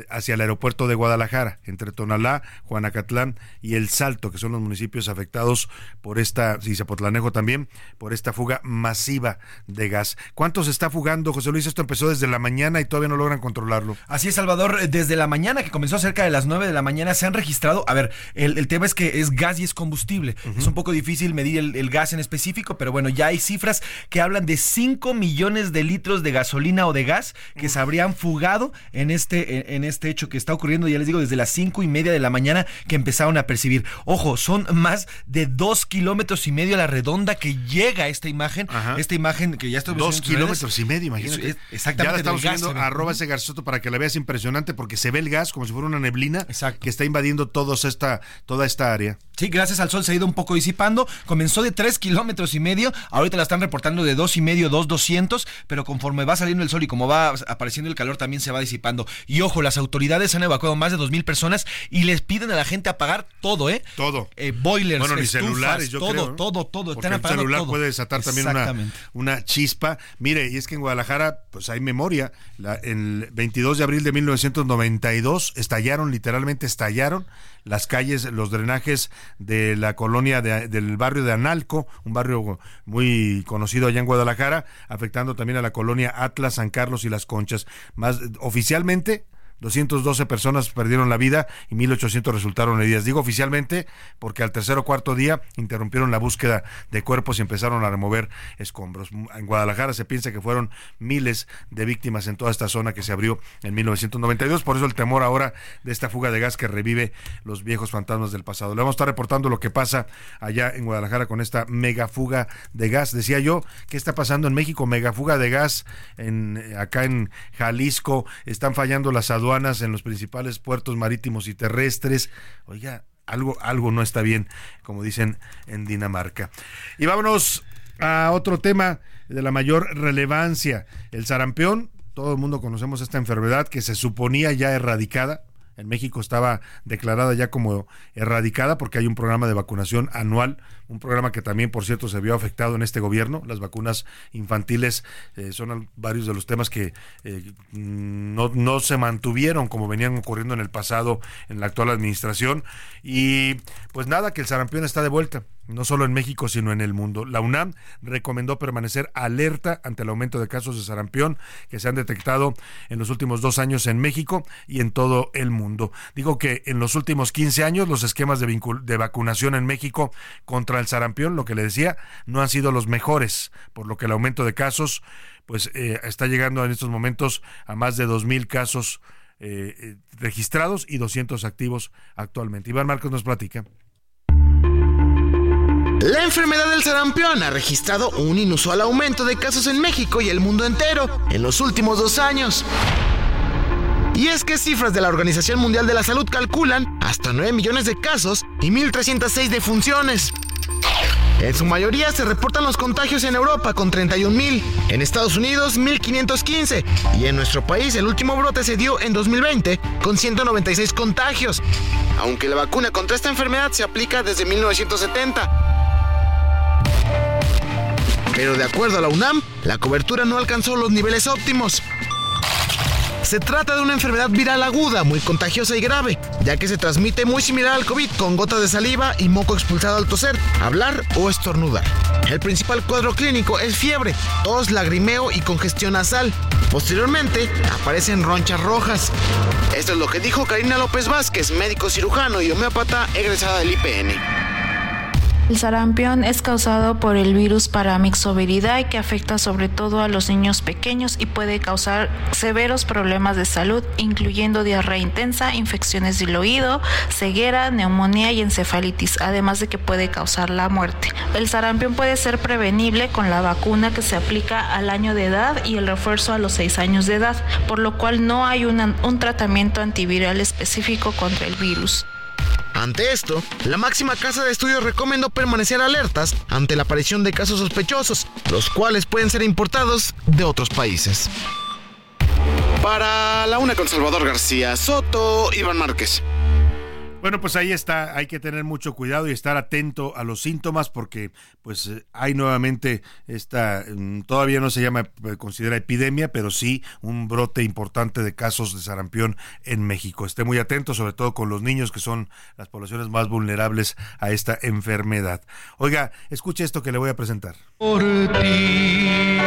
S6: hacia el aeropuerto de Guadalajara, entre Tonalá, Juanacatlán y El Salto, que son los municipios afectados por esta, si Zapotlanejo también, por esta fuga masiva de gas. ¿Cuánto se está fugando, José Luis? Esto empezó desde la mañana y todavía no logran controlar
S7: Así es, Salvador. Desde la mañana, que comenzó cerca de las 9 de la mañana, se han registrado. A ver, el, tema es que es gas y es combustible. Es un poco difícil medir el, gas en específico, pero bueno, ya hay cifras que hablan de 5 millones de litros de gasolina o de gas que se habrían fugado en este, en, este hecho que está ocurriendo, ya les digo, desde las 5 y media de la mañana que empezaron a percibir. Ojo, son más de 2 kilómetros y medio a la redonda que llega esta imagen. Esta imagen que ya estoy
S6: Dos kilómetros y medio, imagínate.
S7: exactamente.
S6: Ya estamos viendo arroba ese para que la veas impresionante porque se ve el gas como si fuera una neblina que está invadiendo todos esta, toda esta área.
S7: Sí, gracias al sol se ha ido un poco disipando. Comenzó de 3 kilómetros y medio, ahorita la están reportando de dos y medio, dos doscientos, pero conforme va saliendo el sol y como va apareciendo el calor también se va disipando. Y ojo, las autoridades han evacuado más de dos mil personas y les piden a la gente apagar todo, ¿eh?
S6: Todo.
S7: Eh, boilers,
S6: bueno, ni celulares, yo
S7: todo,
S6: creo,
S7: todo, todo.
S6: Porque el celular puede desatar también una, una, chispa. Mire, y es que en Guadalajara, pues hay memoria. La, el 22 de abril de 1992 estallaron, literalmente estallaron las calles, los drenajes de la colonia del barrio de Analco, un barrio muy conocido allá en Guadalajara, afectando también a la colonia Atlas, San Carlos y Las Conchas. Más oficialmente 212 personas perdieron la vida y 1.800 resultaron heridas. Digo oficialmente porque al tercer o cuarto día interrumpieron la búsqueda de cuerpos y empezaron a remover escombros. En Guadalajara se piensa que fueron miles de víctimas en toda esta zona que se abrió en 1992. Por eso el temor ahora de esta fuga de gas que revive los viejos fantasmas del pasado. Le vamos a estar reportando lo que pasa allá en Guadalajara con esta mega fuga de gas. Decía yo, ¿qué está pasando en México? Mega fuga de gas en, acá en Jalisco. Están fallando las aduanas en los principales puertos marítimos y terrestres. Oiga, algo, algo no está bien, como dicen en Dinamarca. Y vámonos a otro tema de la mayor relevancia, el sarampión. Todo el mundo conocemos esta enfermedad que se suponía ya erradicada, en México estaba declarada ya como erradicada porque hay un programa de vacunación anual, un programa que también, por cierto, se vio afectado en este gobierno. Las vacunas infantiles eh, son varios de los temas que eh, no, no se mantuvieron como venían ocurriendo en el pasado en la actual administración. Y pues nada, que el sarampión está de vuelta no solo en México, sino en el mundo. La UNAM recomendó permanecer alerta ante el aumento de casos de sarampión que se han detectado en los últimos dos años en México y en todo el mundo. Digo que en los últimos 15 años los esquemas de, de vacunación en México contra el sarampión, lo que le decía, no han sido los mejores, por lo que el aumento de casos pues eh, está llegando en estos momentos a más de 2.000 casos eh, eh, registrados y 200 activos actualmente. Iván Marcos nos platica.
S14: La enfermedad del sarampión ha registrado un inusual aumento de casos en México y el mundo entero en los últimos dos años. Y es que cifras de la Organización Mundial de la Salud calculan hasta 9 millones de casos y 1.306 defunciones. En su mayoría se reportan los contagios en Europa con 31.000, en Estados Unidos 1.515 y en nuestro país el último brote se dio en 2020 con 196 contagios, aunque la vacuna contra esta enfermedad se aplica desde 1970. Pero de acuerdo a la UNAM, la cobertura no alcanzó los niveles óptimos. Se trata de una enfermedad viral aguda, muy contagiosa y grave, ya que se transmite muy similar al COVID, con gotas de saliva y moco expulsado al toser, hablar o estornudar. El principal cuadro clínico es fiebre, tos, lagrimeo y congestión nasal. Posteriormente aparecen ronchas rojas. Esto es lo que dijo Karina López Vázquez, médico cirujano y homeópata egresada del IPN.
S16: El sarampión es causado por el virus paramyxoviridae que afecta sobre todo a los niños pequeños y puede causar severos problemas de salud, incluyendo diarrea intensa, infecciones del oído, ceguera, neumonía y encefalitis, además de que puede causar la muerte. El sarampión puede ser prevenible con la vacuna que se aplica al año de edad y el refuerzo a los 6 años de edad, por lo cual no hay un tratamiento antiviral específico contra el virus.
S14: Ante esto, la máxima casa de estudios recomendó permanecer alertas ante la aparición de casos sospechosos, los cuales pueden ser importados de otros países. Para la una con Salvador García Soto, Iván Márquez.
S6: Bueno, pues ahí está, hay que tener mucho cuidado y estar atento a los síntomas porque pues eh, hay nuevamente esta, mm, todavía no se llama, eh, considera epidemia, pero sí un brote importante de casos de sarampión en México. Esté muy atento, sobre todo con los niños que son las poblaciones más vulnerables a esta enfermedad. Oiga, escuche esto que le voy a presentar. Por ti.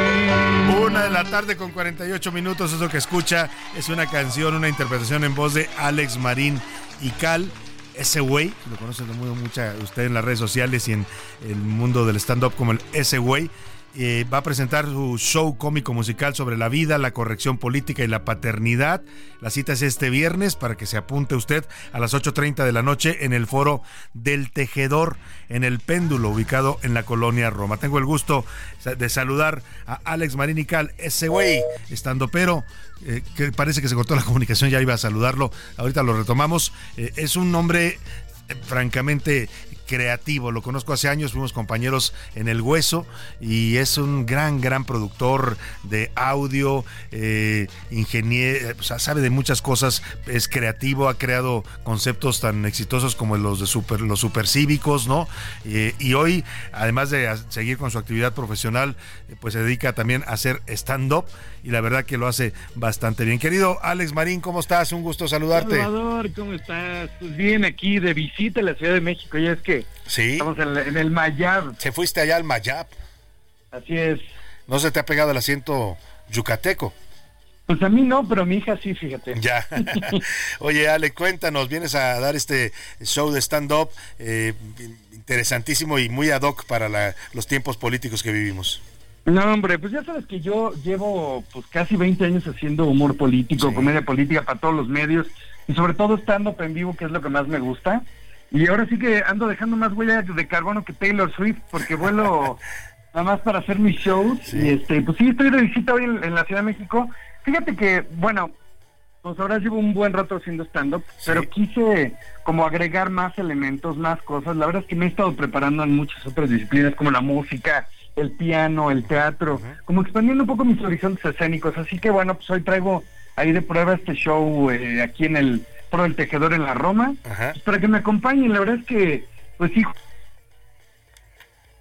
S6: Una de la tarde con 48 minutos, eso que escucha es una canción, una interpretación en voz de Alex Marín y Cal ese güey, lo conocen muy mucha usted en las redes sociales y en el mundo del stand-up como el ese güey. Eh, va a presentar su show cómico musical sobre la vida, la corrección política y la paternidad. La cita es este viernes para que se apunte usted a las 8.30 de la noche en el foro del Tejedor, en el Péndulo, ubicado en la colonia Roma. Tengo el gusto de saludar a Alex Marinical, ese güey, estando pero. Eh, parece que se cortó la comunicación, ya iba a saludarlo, ahorita lo retomamos. Eh, es un nombre francamente creativo. Lo conozco hace años, fuimos compañeros en El Hueso y es un gran, gran productor de audio, eh, ingeniero, sea, sabe de muchas cosas, es creativo, ha creado conceptos tan exitosos como los de super, los supercívicos, ¿no? Eh, y hoy, además de seguir con su actividad profesional, eh, pues se dedica también a hacer stand-up y la verdad que lo hace bastante bien. Querido Alex Marín, ¿cómo estás? Un gusto saludarte.
S17: Salvador, ¿cómo estás? Pues bien, aquí de visita a la Ciudad de México, ya es que
S6: sí.
S17: estamos en, el Mayab.
S6: Se fuiste allá al Mayab.
S17: Así es.
S6: ¿No se te ha pegado el asiento yucateco?
S17: Pues a mí no, pero a mi hija sí, fíjate.
S6: Ya. Oye, Ale, cuéntanos, vienes a dar este show de stand-up eh, interesantísimo y muy ad hoc para los tiempos políticos que vivimos.
S17: No, hombre, pues ya sabes que yo llevo pues casi 20 años haciendo humor político, comedia política para todos los medios y sobre todo estando en vivo, que es lo que más me gusta. Y ahora sí que ando dejando más huella de carbono que Taylor Swift porque vuelo nada más para hacer mis shows. Y este, pues sí, estoy de visita hoy en, la Ciudad de México. Fíjate que, bueno, pues ahora llevo un buen rato haciendo stand-up, pero quise como agregar más elementos, más cosas. La verdad es que me he estado preparando en muchas otras disciplinas como la música, el piano, el teatro, como expandiendo un poco mis horizontes escénicos. Así que bueno, pues hoy traigo ahí de prueba este show eh, aquí en el Pro del Tejedor en la Roma, pues, para que me acompañen. La verdad es que, pues sí.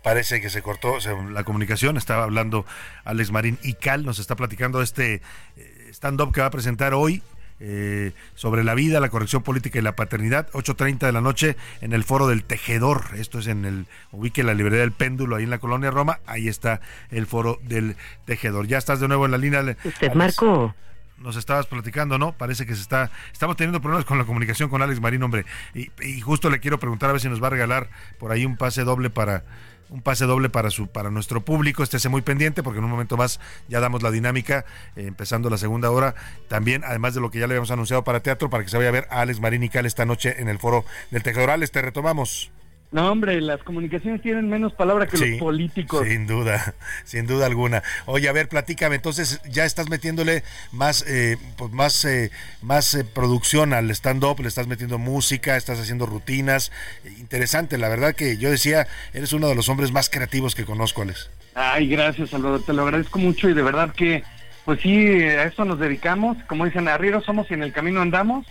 S6: Parece que se cortó la comunicación, estaba hablando Alex Marín y Cal, nos está platicando este eh, stand-up que va a presentar hoy eh, sobre la vida, la corrección política y la paternidad, 8.30 de la noche en el foro del Tejedor. Esto es en el, ubique la librería del péndulo, ahí en la colonia Roma, ahí está el foro del Tejedor. Ya estás de nuevo en la línea.
S8: Usted, Marco.
S6: Nos estabas platicando, ¿no? Parece que se está. Estamos teniendo problemas con la comunicación con Alex Marín, hombre. Y, justo le quiero preguntar a ver si nos va a regalar por ahí un pase doble para un pase doble para su para nuestro público. Estése muy pendiente porque en un momento más ya damos la dinámica, eh, empezando la segunda hora. También, además de lo que ya le habíamos anunciado para teatro, para que se vaya a ver a Alex Marín y Cal esta noche en el foro del Tejedorales. Te retomamos.
S17: No, hombre, las comunicaciones tienen menos palabra que los políticos.
S6: Sin duda, sin duda alguna. Oye, a ver, platícame, entonces ya estás metiéndole más, eh, pues más, eh, más eh, producción al stand-up, le estás metiendo música, estás haciendo rutinas. Interesante, la verdad que yo decía, eres uno de los hombres más creativos que conozco, Alex.
S17: Ay, gracias, Salvador, te lo agradezco mucho y de verdad que, pues sí, a eso nos dedicamos. Como dicen, arriba somos y en el camino andamos.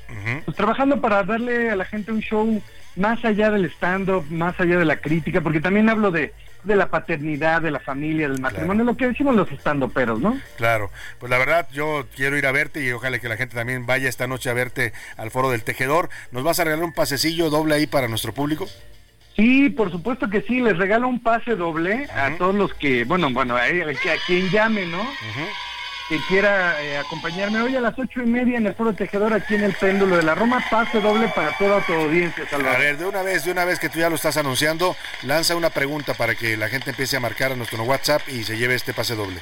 S17: Pues trabajando para darle a la gente un show más allá del stand-up, más allá de la crítica, porque también hablo de de la paternidad, de la familia, del matrimonio, lo que decimos los estandoperos, ¿no?
S6: Claro, pues la verdad yo quiero ir a verte y ojalá que la gente también vaya esta noche a verte al Foro del Tejedor. ¿Nos vas a regalar un pasecillo doble ahí para nuestro público?
S17: Sí, por supuesto que sí, les regalo un pase doble a todos los que, bueno, bueno, a, a quien llame, ¿no? Que quiera eh, acompañarme hoy a las ocho y media en el Foro Tejedor aquí en el Péndulo de la Roma, pase doble para toda tu audiencia, Salvador.
S6: A ver, de una vez, de una vez que tú ya lo estás anunciando, lanza una pregunta para que la gente empiece a marcar a nuestro WhatsApp y se lleve este pase doble.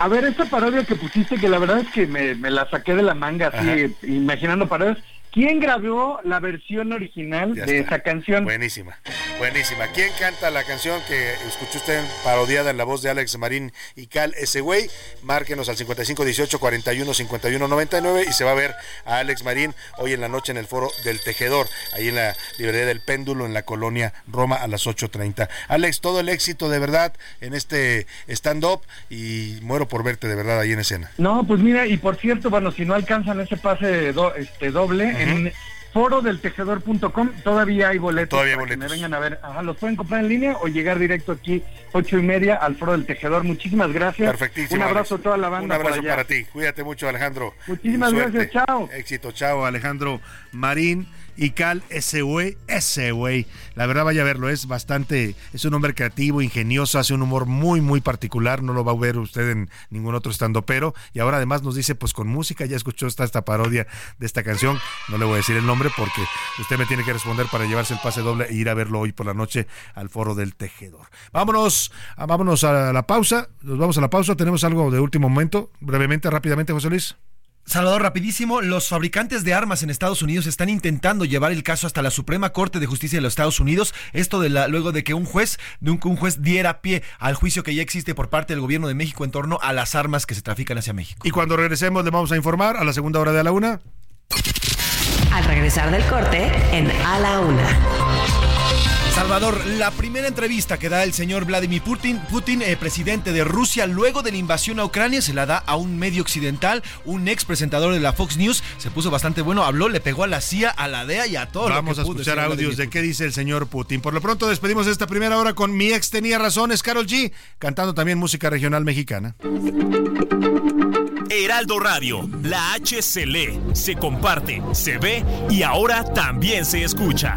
S17: A ver, esta parodia que pusiste, que la verdad es que me, me la saqué de la manga, así, imaginando parodias. ¿Quién grabó la versión original
S6: Ya
S17: de
S6: está.
S17: esa canción?
S6: Buenísima, buenísima. ¿Quién canta la canción que escuchó usted parodiada en la voz de Alex Marín y Cal ese güey? Márquenos al 5518 41 51 99 y se va a ver a Alex Marín hoy en la noche en el foro del Tejedor, ahí en la librería del Péndulo en la colonia Roma a las 8.30. Alex, todo el éxito de verdad en este stand-up y muero por verte de verdad ahí en escena.
S17: No, pues mira, y por cierto, bueno, si no alcanzan ese pase do- este doble, en forodeltejedor.com todavía hay boletos.
S6: Todavía hay
S17: para que
S6: boletos.
S17: me vengan a ver. Ajá, los pueden comprar en línea o llegar directo aquí, ocho y media, al Foro del Tejedor. Muchísimas gracias.
S6: Perfectísimo.
S17: Un abrazo
S6: Alex.
S17: a toda la banda.
S6: Un abrazo
S17: por allá.
S6: para ti. Cuídate mucho, Alejandro.
S17: Muchísimas gracias, chao.
S6: Éxito, chao, Alejandro Marín y Cal, ese güey, ese güey. La verdad, vaya a verlo, es bastante, es un hombre creativo, ingenioso, hace un humor muy, muy particular, no lo va a ver usted en ningún otro estando pero. Y ahora además nos dice, pues con música, ya escuchó esta, esta parodia de esta canción, no le voy a decir el nombre porque usted me tiene que responder para llevarse el pase doble e ir a verlo hoy por la noche al foro del tejedor. Vámonos, ah, vámonos a la pausa, nos vamos a la pausa, tenemos algo de último momento, brevemente, rápidamente, José Luis.
S7: Salvador, rapidísimo, los fabricantes de armas en Estados Unidos están intentando llevar el caso hasta la Suprema Corte de Justicia de los Estados Unidos, esto de la, luego de que un juez, de un, juez diera pie al juicio que ya existe por parte del gobierno de México en torno a las armas que se trafican hacia México.
S6: Y cuando regresemos le vamos a informar a la segunda hora de la una.
S9: Al regresar del corte, en A la Una.
S7: Salvador, la primera entrevista que da el señor Vladimir Putin, Putin eh, presidente de Rusia, luego de la invasión a Ucrania, se la da a un medio occidental, un ex presentador de la Fox News, se puso bastante bueno, habló, le pegó a la CIA, a la DEA y a todo.
S6: Vamos a escuchar audios de qué dice el señor Putin. Por lo pronto despedimos esta primera hora con Mi ex tenía razón, es Carol G, cantando también música regional mexicana.
S11: Heraldo Radio, la H se lee, se comparte, se ve y ahora también se escucha.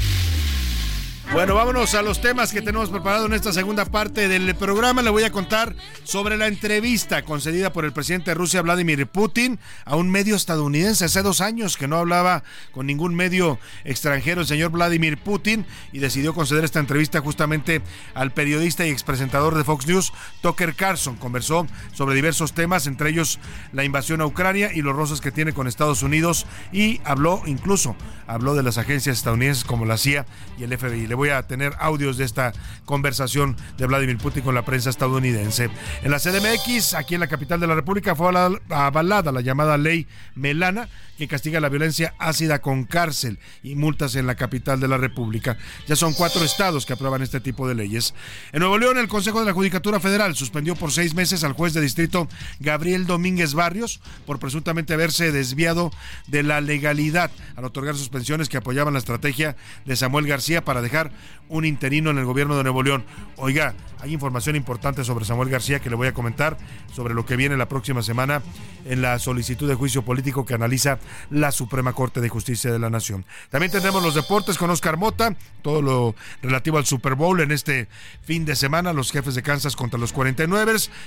S6: Bueno, vámonos a los temas que tenemos preparado en esta segunda parte del programa. Le voy a contar sobre la entrevista concedida por el presidente de Rusia, Vladimir Putin, a un medio estadounidense. Hace dos años que no hablaba con ningún medio extranjero el señor Vladimir Putin y decidió conceder esta entrevista justamente al periodista y expresentador de Fox News, Tucker Carlson. Conversó sobre diversos temas, entre ellos la invasión a Ucrania y los roces que tiene con Estados Unidos y habló incluso, habló de las agencias estadounidenses como la CIA y el FBI. Voy a tener audios de esta conversación de Vladimir Putin con la prensa estadounidense. En la CDMX, aquí en la capital de la República, fue avalada la llamada ley Melana, que castiga la violencia ácida con cárcel y multas en la capital de la República. Ya son cuatro estados que aprueban este tipo de leyes. En Nuevo León, el Consejo de la Judicatura Federal suspendió por seis meses al juez de distrito Gabriel Domínguez Barrios por presuntamente haberse desviado de la legalidad al otorgar suspensiones que apoyaban la estrategia de Samuel García para dejar un interino en el gobierno de Nuevo León. Oiga, hay información importante sobre Samuel García que le voy a comentar sobre lo que viene la próxima semana en la solicitud de juicio político que analiza la Suprema Corte de Justicia de la Nación. También tendremos los deportes con Oscar Mota, todo lo relativo al Super Bowl en este fin de semana, los jefes de Kansas contra los 49,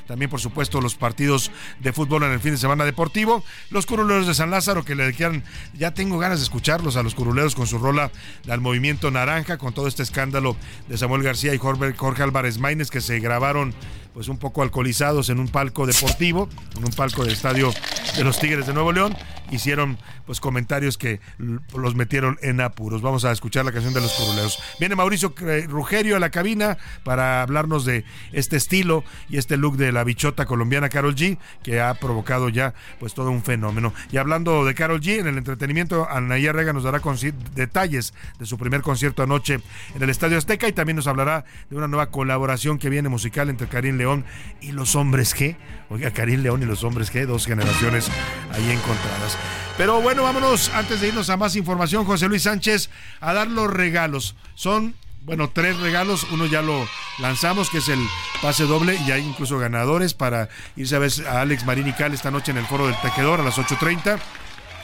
S6: también por supuesto los partidos de fútbol en el fin de semana deportivo, los curuleros de San Lázaro que le quedan, ya tengo ganas de escucharlos a los curuleros con su rola al movimiento naranja, con todo este escándalo de Samuel García y Jorge, Álvarez Maínez que se grabaron pues un poco alcoholizados en un palco deportivo, en un palco del estadio de los Tigres de Nuevo León, hicieron pues comentarios que los metieron en apuros. Vamos a escuchar la canción de los curuleos. Viene Mauricio Rugerio a la cabina para hablarnos de este estilo y este look de la bichota colombiana Carol G, que ha provocado ya pues todo un fenómeno. Y hablando de Carol G, en el entretenimiento, Anaya Rega nos dará detalles de su primer concierto anoche en el Estadio Azteca y también nos hablará de una nueva colaboración que viene musical entre Karim León y los hombres G. Oiga, Karim León y los hombres G, dos generaciones ahí encontradas. Pero bueno, vámonos, antes de irnos a más información, José Luis Sánchez, a dar los regalos. Son bueno, tres regalos. Uno ya lo lanzamos, que es el pase doble, y hay incluso ganadores para irse a ver a Alex Marín y Cal esta noche en el foro del Tejedor a las 8.30,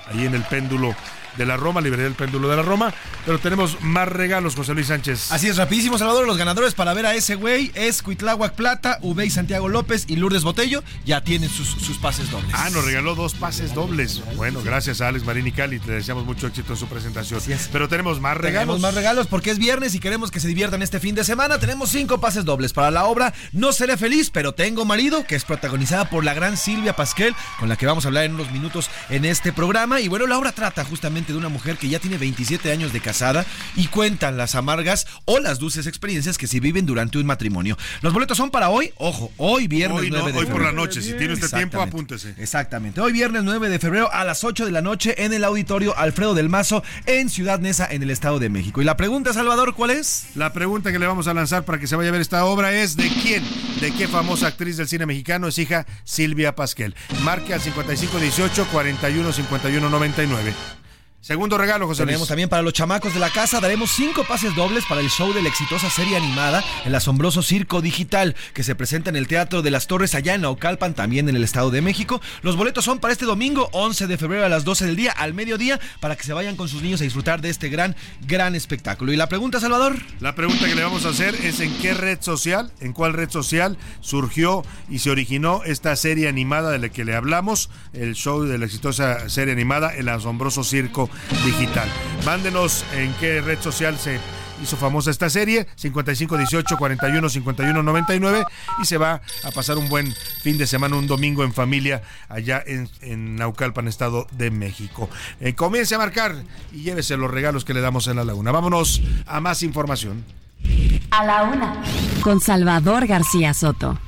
S6: ahí en el péndulo de la Roma, librería del péndulo de la Roma. Pero tenemos más regalos, José Luis Sánchez.
S7: Así es, rapidísimo, Salvador. Los ganadores para ver a ese güey es Cuitláhuac Plata, Ubey Santiago López y Lourdes Botello. Ya tienen sus, sus, pases dobles.
S6: Ah, nos regaló dos pases dobles. Bueno, gracias a Alex Marín y Cali. Te deseamos mucho éxito en su presentación. Pero tenemos más regalos.
S7: Tenemos más regalos porque es viernes y queremos que se diviertan este fin de semana. Tenemos cinco pases dobles para la obra No seré feliz, pero tengo marido, que es protagonizada por la gran Silvia Pasquel, con la que vamos a hablar en unos minutos en este programa. Y bueno, la obra trata justamente de una mujer que ya tiene 27 años de casada y cuentan las amargas o las dulces experiencias que se viven durante un matrimonio. Los boletos son para hoy, ojo, hoy viernes
S6: hoy
S7: 9 de
S6: Hoy por la noche, si tiene usted tiempo, apúntese.
S7: Exactamente, hoy viernes 9 de febrero a las 8 de la noche en el auditorio Alfredo del Mazo en Ciudad Neza, en el Estado de México. Y la pregunta, Salvador, ¿cuál es?
S6: La pregunta que le vamos a lanzar para que se vaya a ver esta obra es ¿de quién? ¿De qué famosa actriz del cine mexicano es hija Silvia Pasquel? Marque al 5518 415199. Segundo regalo, José
S7: Tenemos también para los chamacos de la casa, daremos cinco pases dobles para el show de la exitosa serie animada El Asombroso Circo Digital, que se presenta en el Teatro de las Torres allá en Naucalpan, también en el Estado de México. Los boletos son para este domingo, 11 de febrero a las 12 del día, al mediodía, para que se vayan con sus niños a disfrutar de este gran, gran espectáculo. ¿Y la pregunta, Salvador?
S6: La pregunta que le vamos a hacer es en qué red social, en cuál red social surgió y se originó esta serie animada de la que le hablamos, el show de la exitosa serie animada El Asombroso Circo digital. Mándenos en qué red social se hizo famosa esta serie, 5518 41 51 99 y se va a pasar un buen fin de semana, un domingo en familia allá en, Naucalpan, Estado de México. Eh, comience a marcar y llévese los regalos que le damos en la laguna. Vámonos a más información.
S9: A la una. Con Salvador García Soto.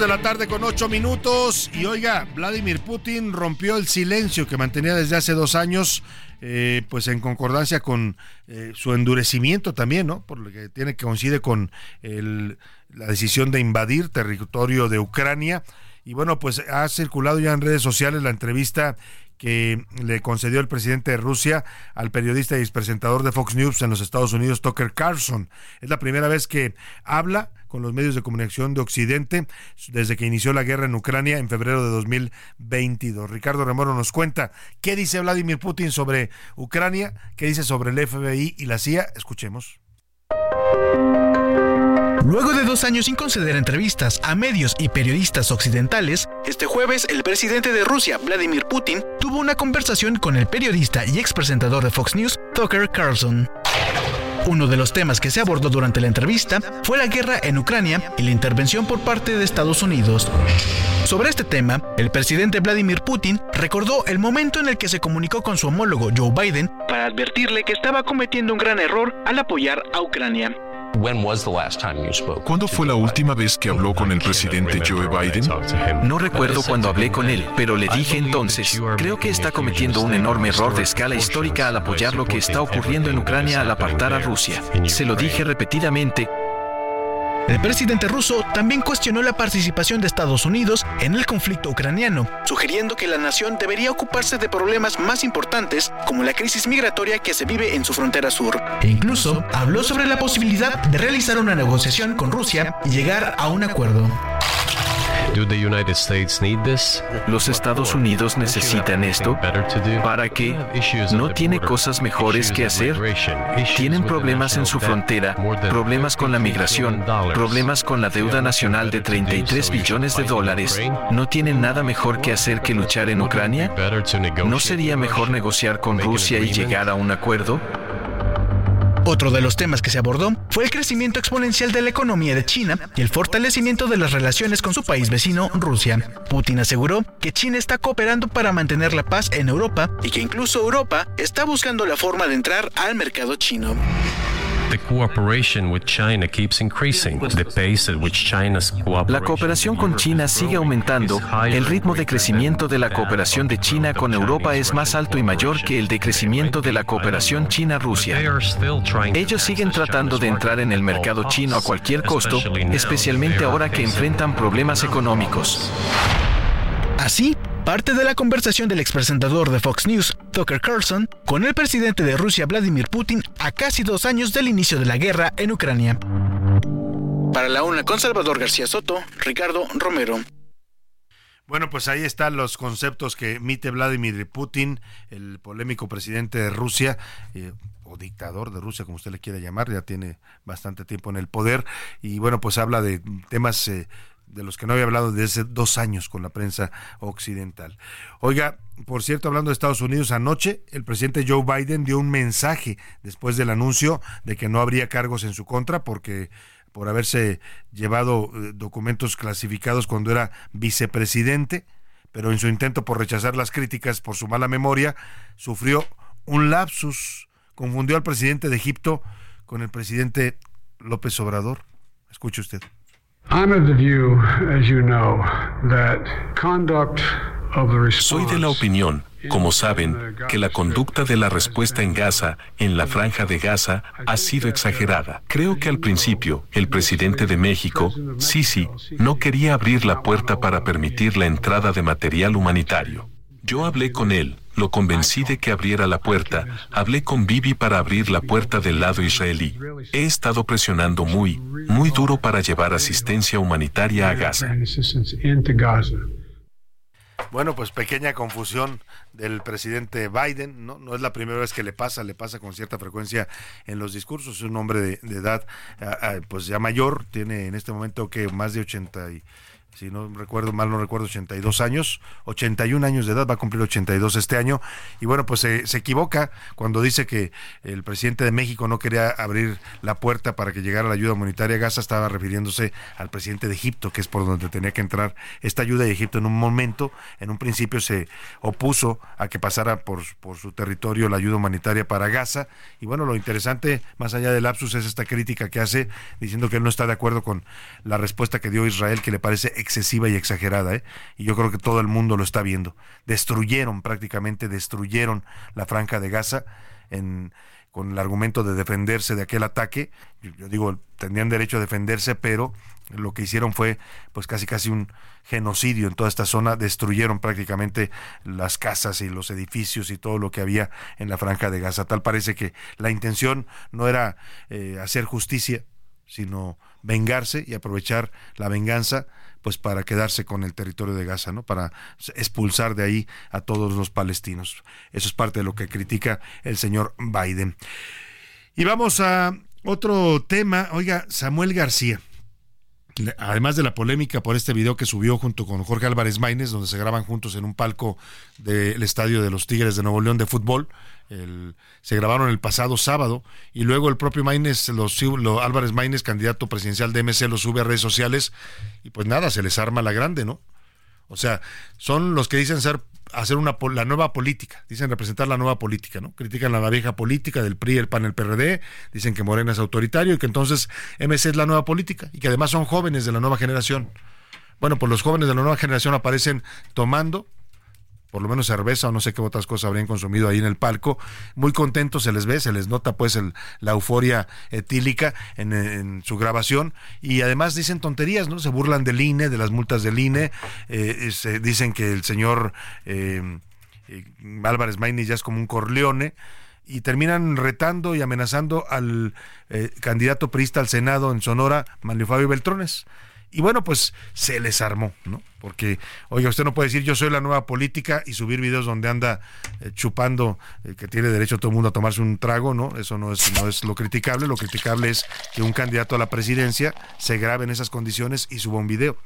S6: De la tarde con ocho minutos. Y oiga, Vladimir Putin rompió el silencio que mantenía desde hace dos años, eh, pues en concordancia con eh, su endurecimiento también, ¿no? Por lo que tiene que coincide con la decisión de invadir territorio de Ucrania. Y bueno, pues ha circulado ya en redes sociales la entrevista que le concedió el presidente de Rusia al periodista y presentador de Fox News en los Estados Unidos, Tucker Carlson. Es la primera vez que habla con los medios de comunicación de Occidente desde que inició la guerra en Ucrania en febrero de 2022. Ricardo Remoro nos cuenta qué dice Vladimir Putin sobre Ucrania, qué dice sobre el FBI y la CIA. Escuchemos.
S18: Luego de dos años sin conceder entrevistas a medios y periodistas occidentales, este jueves el presidente de Rusia, Vladimir Putin, tuvo una conversación con el periodista y expresentador de Fox News, Tucker Carlson. Uno de los temas que se abordó durante la entrevista fue la guerra en Ucrania y la intervención por parte de Estados Unidos. Sobre este tema, el presidente Vladimir Putin recordó el momento en el que se comunicó con su homólogo Joe Biden para advertirle que estaba cometiendo un gran error al apoyar a Ucrania.
S1: ¿Cuándo fue la última vez que habló con el presidente Joe Biden?
S19: No recuerdo cuándo hablé con él, pero le dije entonces, creo que está cometiendo un enorme error de escala histórica al apoyar lo que está ocurriendo en Ucrania al apartar a Rusia. Se lo dije repetidamente
S18: el presidente ruso también cuestionó la participación de Estados Unidos en el conflicto ucraniano, sugiriendo que la nación debería ocuparse de problemas más importantes como la crisis migratoria que se vive en su frontera sur. E incluso habló sobre la posibilidad de realizar una negociación con Rusia y llegar a un acuerdo.
S19: ¿Los Estados Unidos necesitan esto? ¿Para qué? ¿No tiene cosas mejores que hacer? Tienen problemas en su frontera, problemas con la migración, problemas con la deuda nacional de 33 billones de dólares. ¿No tienen nada mejor que hacer que luchar en Ucrania? ¿No sería mejor negociar con Rusia y llegar a un acuerdo?
S18: Otro de los temas que se abordó fue el crecimiento exponencial de la economía de China y el fortalecimiento de las relaciones con su país vecino, Rusia. Putin aseguró que China está cooperando para mantener la paz en Europa y que incluso Europa está buscando la forma de entrar al mercado chino.
S19: La cooperación con China sigue aumentando. El ritmo de crecimiento de la cooperación de China con Europa es más alto y mayor que el de crecimiento de la cooperación China-Rusia. Ellos siguen tratando de entrar en el mercado chino a cualquier costo, especialmente ahora que enfrentan problemas económicos.
S18: Así, parte de la conversación del expresentador de Fox News, Tucker Carlson, con el presidente de Rusia, Vladimir Putin, a casi dos años del inicio de la guerra en Ucrania. Para la UNA con Salvador García Soto, Ricardo Romero.
S6: Bueno, pues ahí están los conceptos que emite Vladimir Putin, el polémico presidente de Rusia, eh, o dictador de Rusia, como usted le quiera llamar, ya tiene bastante tiempo en el poder, y bueno, pues habla de temas eh, de los que no había hablado desde hace dos años con la prensa occidental. Oiga, por cierto, hablando de Estados Unidos, anoche el presidente Joe Biden dio un mensaje después del anuncio de que no habría cargos en su contra porque por haberse llevado eh, documentos clasificados cuando era vicepresidente, pero en su intento por rechazar las críticas por su mala memoria, sufrió un lapsus, confundió al presidente de Egipto con el presidente López Obrador. Escuche usted.
S1: Soy de la opinión, como saben, que la conducta de la respuesta en Gaza, en la franja de Gaza, ha sido exagerada. Creo que al principio, el presidente de México, Sisi, no quería abrir la puerta para permitir la entrada de material humanitario. Yo hablé con él, lo convencí de que abriera la puerta. Hablé con Bibi para abrir la puerta del lado israelí. He estado presionando muy, muy duro para llevar asistencia humanitaria a Gaza.
S6: Bueno, pues pequeña confusión del presidente Biden, ¿no? Es la primera vez que le pasa, le pasa con cierta frecuencia en los discursos. Es un hombre de, edad, pues ya mayor, tiene en este momento que más de 80 y si no recuerdo mal, no recuerdo, 82 años, 81 años de edad, va a cumplir 82 este año, y bueno, pues se, equivoca cuando dice que el presidente de México no quería abrir la puerta para que llegara la ayuda humanitaria. A Gaza, estaba refiriéndose al presidente de Egipto, que es por donde tenía que entrar esta ayuda, y Egipto. En un momento, en un principio se opuso a que pasara por, por su territorio la ayuda humanitaria para Gaza, y bueno, lo interesante, más allá del lapsus, es esta crítica que hace, diciendo que él no está de acuerdo con la respuesta que dio Israel, que le parece excesiva y exagerada, ¿eh? y yo creo que todo el mundo lo está viendo. Destruyeron prácticamente, destruyeron la franja de Gaza en, con el argumento de defenderse de aquel ataque. Yo, digo, tendrían derecho a defenderse, pero lo que hicieron fue pues casi casi un genocidio en toda esta zona, destruyeron prácticamente las casas y los edificios y todo lo que había en la franja de Gaza. Tal parece que la intención no era eh, hacer justicia, sino vengarse y aprovechar la venganza pues para quedarse con el territorio de Gaza, ¿no? Para expulsar de ahí a todos los palestinos. Eso es parte de lo que critica el señor Biden. Y vamos a otro tema. Oiga, Samuel García además de la polémica por este video que subió junto con Jorge Álvarez Maínez, donde se graban juntos en un palco del estadio de los Tigres de Nuevo León de fútbol, se grabaron el pasado sábado y luego el propio Maínez, los, Álvarez Maínez, candidato presidencial de MC, lo sube a redes sociales y pues nada, se les arma la grande, ¿no? O sea, son los que dicen ser hacer una la nueva política, dicen representar la nueva política, ¿no? Critican la vieja política del PRI, el PAN, el PRD, dicen que Morena es autoritario y que entonces MC es la nueva política y que además son jóvenes de la nueva generación. Bueno, pues los jóvenes de la nueva generación aparecen tomando por lo menos cerveza o no sé qué otras cosas habrían consumido ahí en el palco. Muy contentos se les ve, se les nota pues el, la euforia etílica en, su grabación y además dicen tonterías, ¿no? Se burlan del INE, de las multas del INE, eh, se, dicen que el señor eh, eh, Álvarez Maini ya es como un corleone y terminan retando y amenazando al candidato priista al Senado en Sonora, Manlio Fabio Beltrones Y bueno, pues se les armó, ¿no? Porque, oiga, usted no puede decir yo soy la nueva política y subir videos donde anda eh, chupando, eh, que tiene derecho todo el mundo a tomarse un trago, ¿no? Eso no es, no es lo criticable. Lo criticable es que un candidato a la presidencia se grabe en esas condiciones y suba un video.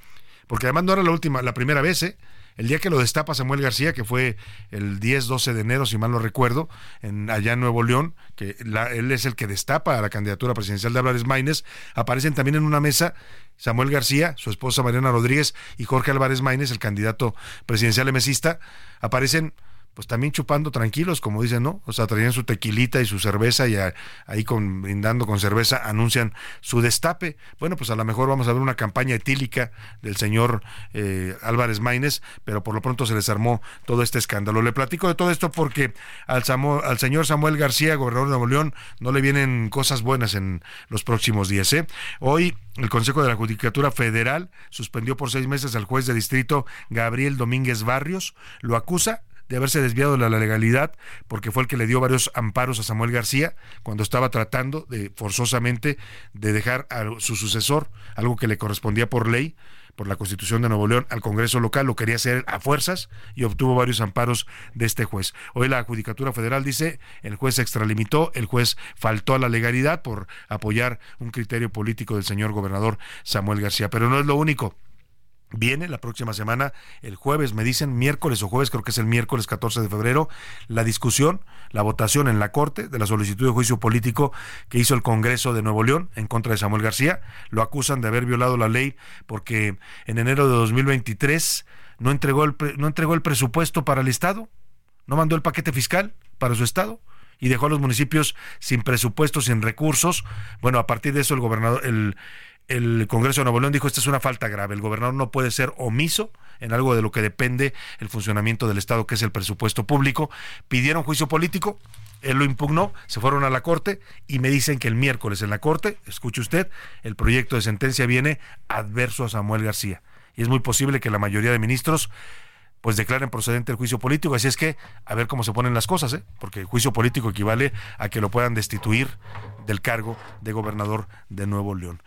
S6: Porque además no era la última, la primera vez, ¿eh? El día que lo destapa Samuel García, que fue el 10-12 de enero, si mal no recuerdo, en, allá en Nuevo León, que él es el que destapa a la candidatura presidencial de Álvarez Maínez, aparecen también en una mesa Samuel García, su esposa Mariana Rodríguez y Jorge Álvarez Maínez, el candidato presidencial emesista, aparecen pues también chupando tranquilos, como dicen, ¿no? O sea, traían su tequilita y su cerveza y ahí brindando con cerveza anuncian su destape. Bueno, pues a lo mejor vamos a ver una campaña etílica del señor eh, Álvarez Maínez, pero por lo pronto se les armó todo este escándalo. Le platico de todo esto porque al, al señor Samuel García, gobernador de Nuevo León, no le vienen cosas buenas en los próximos días. ¿eh? Hoy el Consejo de la Judicatura Federal suspendió por seis meses al juez de distrito Gabriel Domínguez Barrios, lo acusa de haberse desviado de la legalidad, porque fue el que le dio varios amparos a Samuel García cuando estaba tratando de forzosamente de dejar a su sucesor, algo que le correspondía por ley, por la Constitución de Nuevo León al Congreso local, lo quería hacer a fuerzas y obtuvo varios amparos de este juez. Hoy la Judicatura Federal dice, el juez se extralimitó, el juez faltó a la legalidad por apoyar un criterio político del señor gobernador Samuel García. Pero no es lo único. Viene la próxima semana, el jueves, me dicen miércoles o jueves, creo que es el miércoles 14 de febrero, la discusión, la votación en la Corte de la solicitud de juicio político que hizo el Congreso de Nuevo León en contra de Samuel García. Lo acusan de haber violado la ley porque en enero de 2023 no entregó el, no entregó el presupuesto para el Estado, no mandó el paquete fiscal para su Estado y dejó a los municipios sin presupuesto, sin recursos. Bueno, a partir de eso el gobernador, el, el Congreso de Nuevo León dijo esta es una falta grave. El gobernador no puede ser omiso en algo de lo que depende el funcionamiento del Estado, que es el presupuesto público. Pidieron juicio político, él lo impugnó, se fueron a la Corte y me dicen que el miércoles en la Corte, escuche usted, el proyecto de sentencia viene adverso a Samuel García. Y es muy posible que la mayoría de ministros pues declaren procedente el juicio político. Así es que a ver cómo se ponen las cosas, ¿eh? porque el juicio político equivale a que lo puedan destituir del cargo de gobernador de Nuevo León.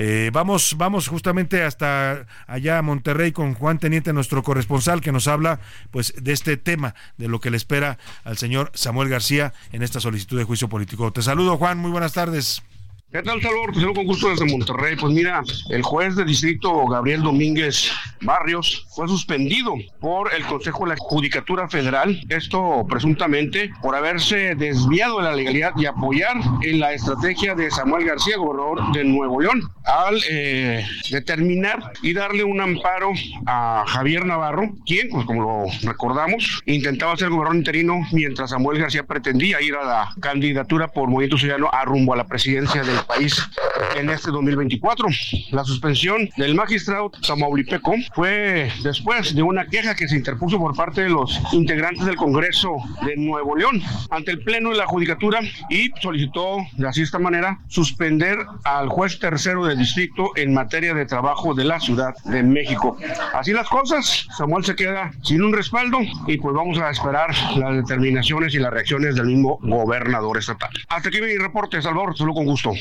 S6: Eh, vamos, vamos justamente hasta allá a Monterrey con Juan Teniente, nuestro corresponsal, que nos habla pues de este tema, de lo que le espera al señor Samuel García en esta solicitud de juicio político. Te saludo, Juan, muy buenas tardes.
S20: ¿Qué tal, Salvador? Te saludo con gusto desde Monterrey. Pues mira, el juez de distrito Gabriel Domínguez Barrios fue suspendido por el Consejo de la Judicatura Federal. Esto presuntamente por haberse desviado de la legalidad y apoyar en la estrategia de Samuel García, gobernador de Nuevo León, al eh, determinar y darle un amparo a Javier Navarro, quien, pues como lo recordamos, intentaba ser gobernador interino mientras Samuel García pretendía ir a la candidatura por Movimiento Ciudadano a rumbo a la presidencia del país en este 2024. La suspensión del magistrado Tamaulipeco fue después de una queja que se interpuso por parte de los integrantes del Congreso de Nuevo León ante el Pleno de la Judicatura y solicitó de así esta manera suspender al juez tercero del distrito en materia de trabajo de la Ciudad de México. Así las cosas, Samuel se queda sin un respaldo y pues vamos a esperar las determinaciones y las reacciones del mismo gobernador estatal. Hasta aquí mi reporte, Salvador, solo con gusto.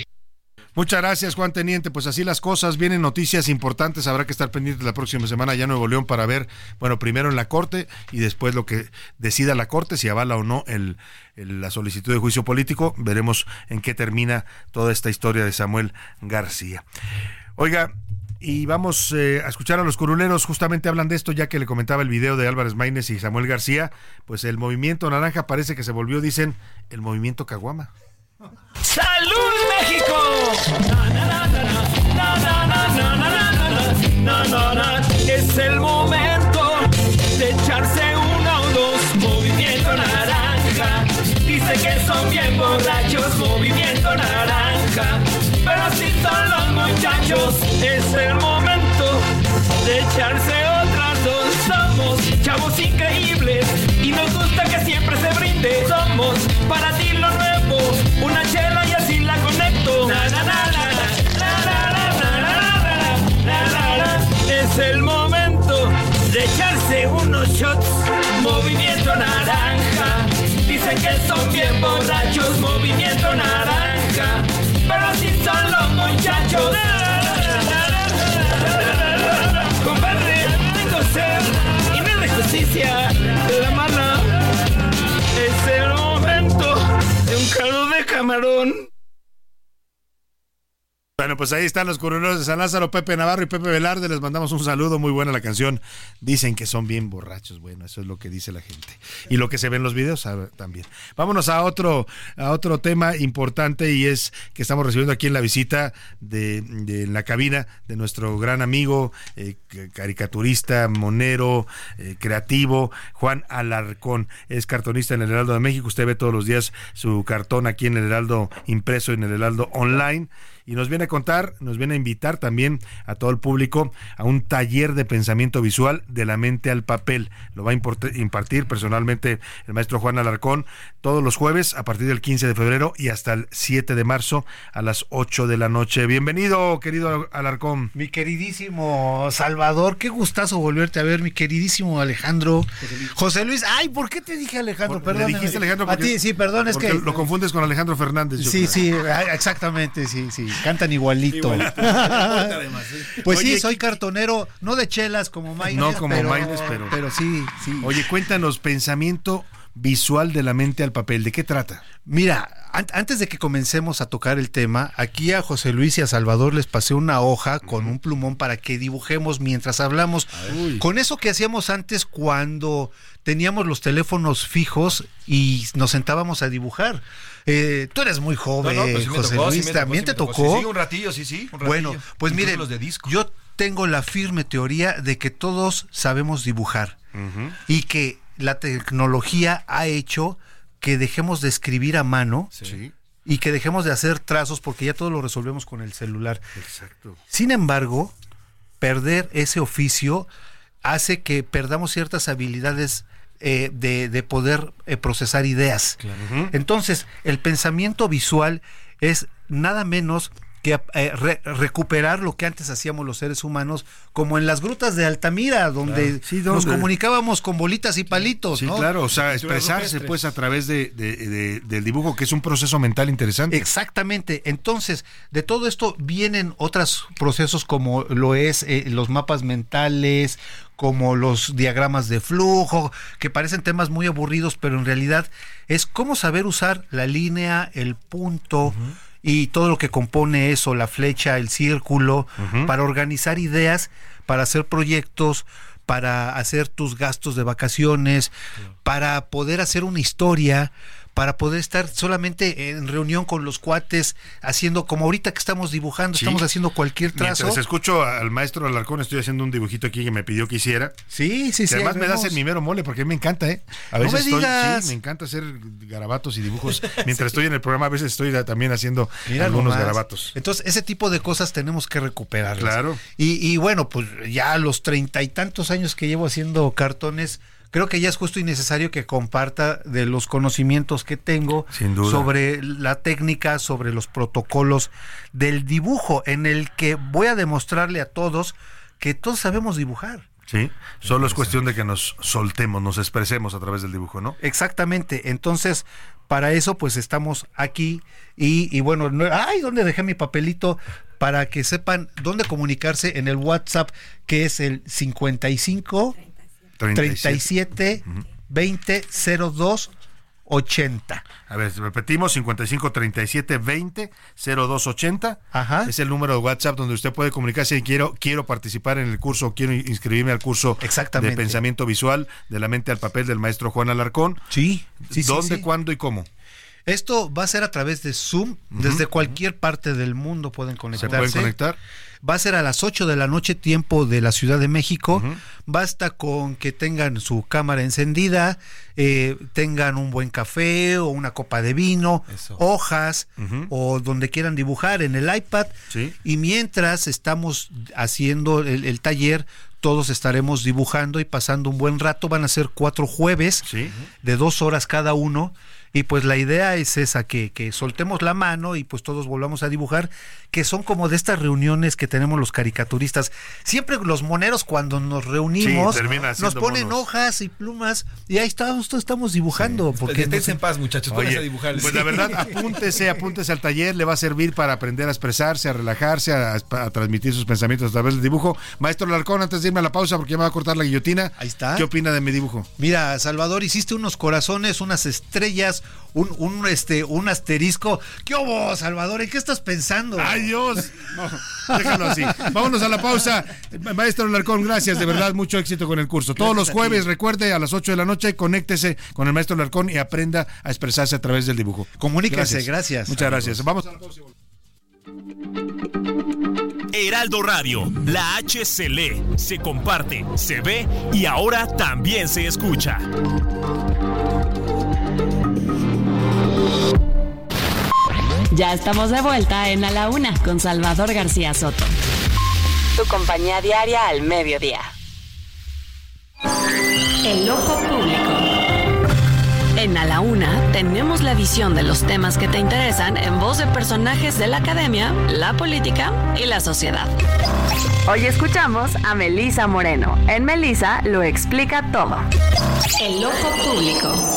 S6: Muchas gracias, Juan Teniente. Pues así las cosas, vienen noticias importantes. Habrá que estar pendientes la próxima semana ya en Nuevo León para ver, bueno, primero en la Corte y después lo que decida la Corte, si avala o no el, la solicitud de juicio político. Veremos en qué termina toda esta historia de Samuel García. Oiga, y vamos eh, a escuchar a los curuleros, justamente hablan de esto, ya que le comentaba el video de Álvarez Maínez y Samuel García, pues el movimiento naranja parece que se volvió, dicen, el movimiento caguama.
S21: ¡Salud México! Es el momento de echarse uno o dos, movimiento naranja. Dice que son bien borrachos, movimiento naranja. Pero si son los muchachos, es el momento de echarse otras dos. Somos chavos increíbles y nos gusta que siempre se brinde. Somos para ti lo nuevo, Es el momento de echarse unos shots, movimiento naranja. Dicen que son bien borrachos, movimiento naranja. Pero si son
S6: Pues ahí están los coroneros de San Lázaro, Pepe Navarro y Pepe Velarde. Les mandamos un saludo, muy buena la canción. Dicen que son bien borrachos. Bueno, eso es lo que dice la gente. Y lo que se ve en los videos ah, también. Vámonos a otro, a otro tema importante y es que estamos recibiendo aquí en la visita de, de en la cabina de nuestro gran amigo, eh, caricaturista, monero, eh, creativo, Juan Alarcón. Es cartonista en el Heraldo de México. Usted ve todos los días su cartón aquí en el Heraldo impreso en el Heraldo online y nos viene a contar, nos viene a invitar también a todo el público a un taller de pensamiento visual de la mente al papel. Lo va a impartir personalmente el maestro Juan Alarcón todos los jueves a partir del 15 de febrero y hasta el 7 de marzo a las 8 de la noche. Bienvenido, querido Alarcón.
S22: Mi queridísimo Salvador, qué gustazo volverte a ver, mi queridísimo Alejandro. José Luis, ay, ¿por qué te dije Alejandro? Perdón.
S6: dijiste Alejandro
S22: a ti, sí, perdón, es que
S6: lo confundes con Alejandro Fernández.
S22: Sí, sí, exactamente, sí, sí. Cantan igualito. Pues sí, soy cartonero, no de chelas como Maines.
S6: No como
S22: pero,
S6: pero.
S22: Pero sí, sí.
S6: Oye, cuéntanos, pensamiento visual de la mente al papel, ¿de qué trata?
S22: Mira, antes de que comencemos a tocar el tema, aquí a José Luis y a Salvador les pasé una hoja con un plumón para que dibujemos mientras hablamos. Con eso que hacíamos antes cuando teníamos los teléfonos fijos y nos sentábamos a dibujar. Eh, tú eres muy joven, no, no, pues sí José tocó, Luis, sí también te tocó.
S7: Sí, un ratillo, sí, sí. Un
S22: bueno, pues miren, yo tengo la firme teoría de que todos sabemos dibujar uh -huh. y que la tecnología ha hecho que dejemos de escribir a mano
S6: sí.
S22: y que dejemos de hacer trazos porque ya todo lo resolvemos con el celular.
S6: Exacto.
S22: Sin embargo, perder ese oficio hace que perdamos ciertas habilidades eh, de, de, poder eh, procesar ideas.
S6: Claro.
S22: Entonces, el pensamiento visual es nada menos que eh, re, recuperar lo que antes hacíamos los seres humanos, como en las grutas de Altamira, donde
S6: claro. sí,
S22: nos comunicábamos con bolitas y palitos.
S6: Sí,
S22: ¿no?
S6: claro, o sea, expresarse pues a través de, de, de, del dibujo, que es un proceso mental interesante.
S22: Exactamente. Entonces, de todo esto vienen otros procesos como lo es eh, los mapas mentales, como los diagramas de flujo, que parecen temas muy aburridos, pero en realidad es cómo saber usar la línea, el punto. Uh -huh y todo lo que compone eso, la flecha, el círculo, uh -huh. para organizar ideas, para hacer proyectos, para hacer tus gastos de vacaciones, para poder hacer una historia, para poder estar solamente en reunión con los cuates, haciendo como ahorita que estamos dibujando, sí. estamos haciendo cualquier trazo.
S6: Mientras escucho al maestro Alarcón, estoy haciendo un dibujito aquí que me pidió que hiciera.
S22: Sí, sí,
S6: que
S22: sí.
S6: Además me das el mimero mole porque a mí me encanta, ¿eh? A veces
S22: no me
S6: estoy,
S22: digas.
S6: sí, me encanta hacer garabatos y dibujos. Mientras sí. estoy en el programa, a veces estoy también haciendo
S22: Mira
S6: algunos
S22: nomás.
S6: garabatos.
S22: Entonces, ese tipo de cosas tenemos que recuperarlas.
S6: Claro.
S22: Y, y bueno, pues ya a los treinta y tantos años que llevo haciendo cartones, creo que ya es justo y necesario que comparta de los conocimientos que tengo sobre la técnica, sobre los protocolos del dibujo, en el que voy a demostrarle a todos que todos sabemos dibujar.
S6: Sí, solo es cuestión de que nos soltemos, nos expresemos a través del dibujo, ¿no?
S22: Exactamente. Entonces, para eso, pues estamos aquí y, y bueno, no, ay, ¿dónde dejé mi papelito? Para que sepan dónde comunicarse en el WhatsApp, que es el 55 37, 20 02 80.
S6: A ver, repetimos, 55 37 20 02 80.
S22: Ajá.
S6: Es el número de WhatsApp donde usted puede comunicarse y quiero, quiero participar en el curso, quiero inscribirme al curso
S22: Exactamente.
S6: de pensamiento visual de la mente al papel del maestro Juan Alarcón.
S22: Sí. sí
S6: ¿Dónde,
S22: sí, sí.
S6: cuándo y cómo?
S22: Esto va a ser a través de Zoom, uh -huh. desde cualquier parte del mundo pueden conectarse.
S6: ¿Se pueden conectar?
S22: Va a ser a las 8 de la noche, tiempo de la Ciudad de México. Uh -huh. Basta con que tengan su cámara encendida, eh, tengan un buen café o una copa de vino, Eso. hojas uh -huh. o donde quieran dibujar en el iPad.
S6: ¿Sí?
S22: Y mientras estamos haciendo el, el taller, todos estaremos dibujando y pasando un buen rato. Van a ser cuatro jueves
S6: ¿Sí?
S22: de dos horas cada uno Y pues la idea es esa, que, que soltemos la mano y pues todos volvamos a dibujar, que son como de estas reuniones que tenemos los caricaturistas. Siempre los moneros cuando nos reunimos
S6: Sí,
S22: nos ponen
S6: monos.
S22: hojas y plumas y ahí estamos, todos estamos dibujando. Porque
S7: Esténse en paz, muchachos, pónganse a dibujar.
S6: Pues la verdad, apúntese, apúntese al taller, le va a servir para aprender a expresarse, a relajarse, a, a transmitir sus pensamientos a través del dibujo. Maestro Larcón, antes de irme a la pausa, porque ya me va a cortar la guillotina. Ahí
S22: está.
S6: ¿Qué opina de mi dibujo?
S22: Mira, Salvador, hiciste unos corazones, unas estrellas, un, un, este, un asterisco. ¿Qué hubo, Salvador? ¿En qué estás pensando?
S6: ¡Ay, Dios! No, déjalo así. Vámonos a la pausa. Maestro Larcón, gracias, de verdad, mucho éxito con el curso. Todos
S22: Gracias
S6: los jueves, recuerde, a las 8 de la noche, conéctese con el maestro Larcón y aprenda a expresarse a través del dibujo.
S22: Comuníquese, gracias.
S6: Muchas gracias. Vamos a la pausa.
S11: Heraldo Radio, la H se lee, se comparte, se ve y ahora también se escucha.
S9: Ya estamos de vuelta en A la Una con Salvador García Soto. Tu compañía diaria al mediodía. El ojo público. En A la Una tenemos la visión de los temas que te interesan en voz de personajes de la academia, la política y la sociedad. Hoy escuchamos a Melisa Moreno. En Melisa lo explica todo. El ojo público.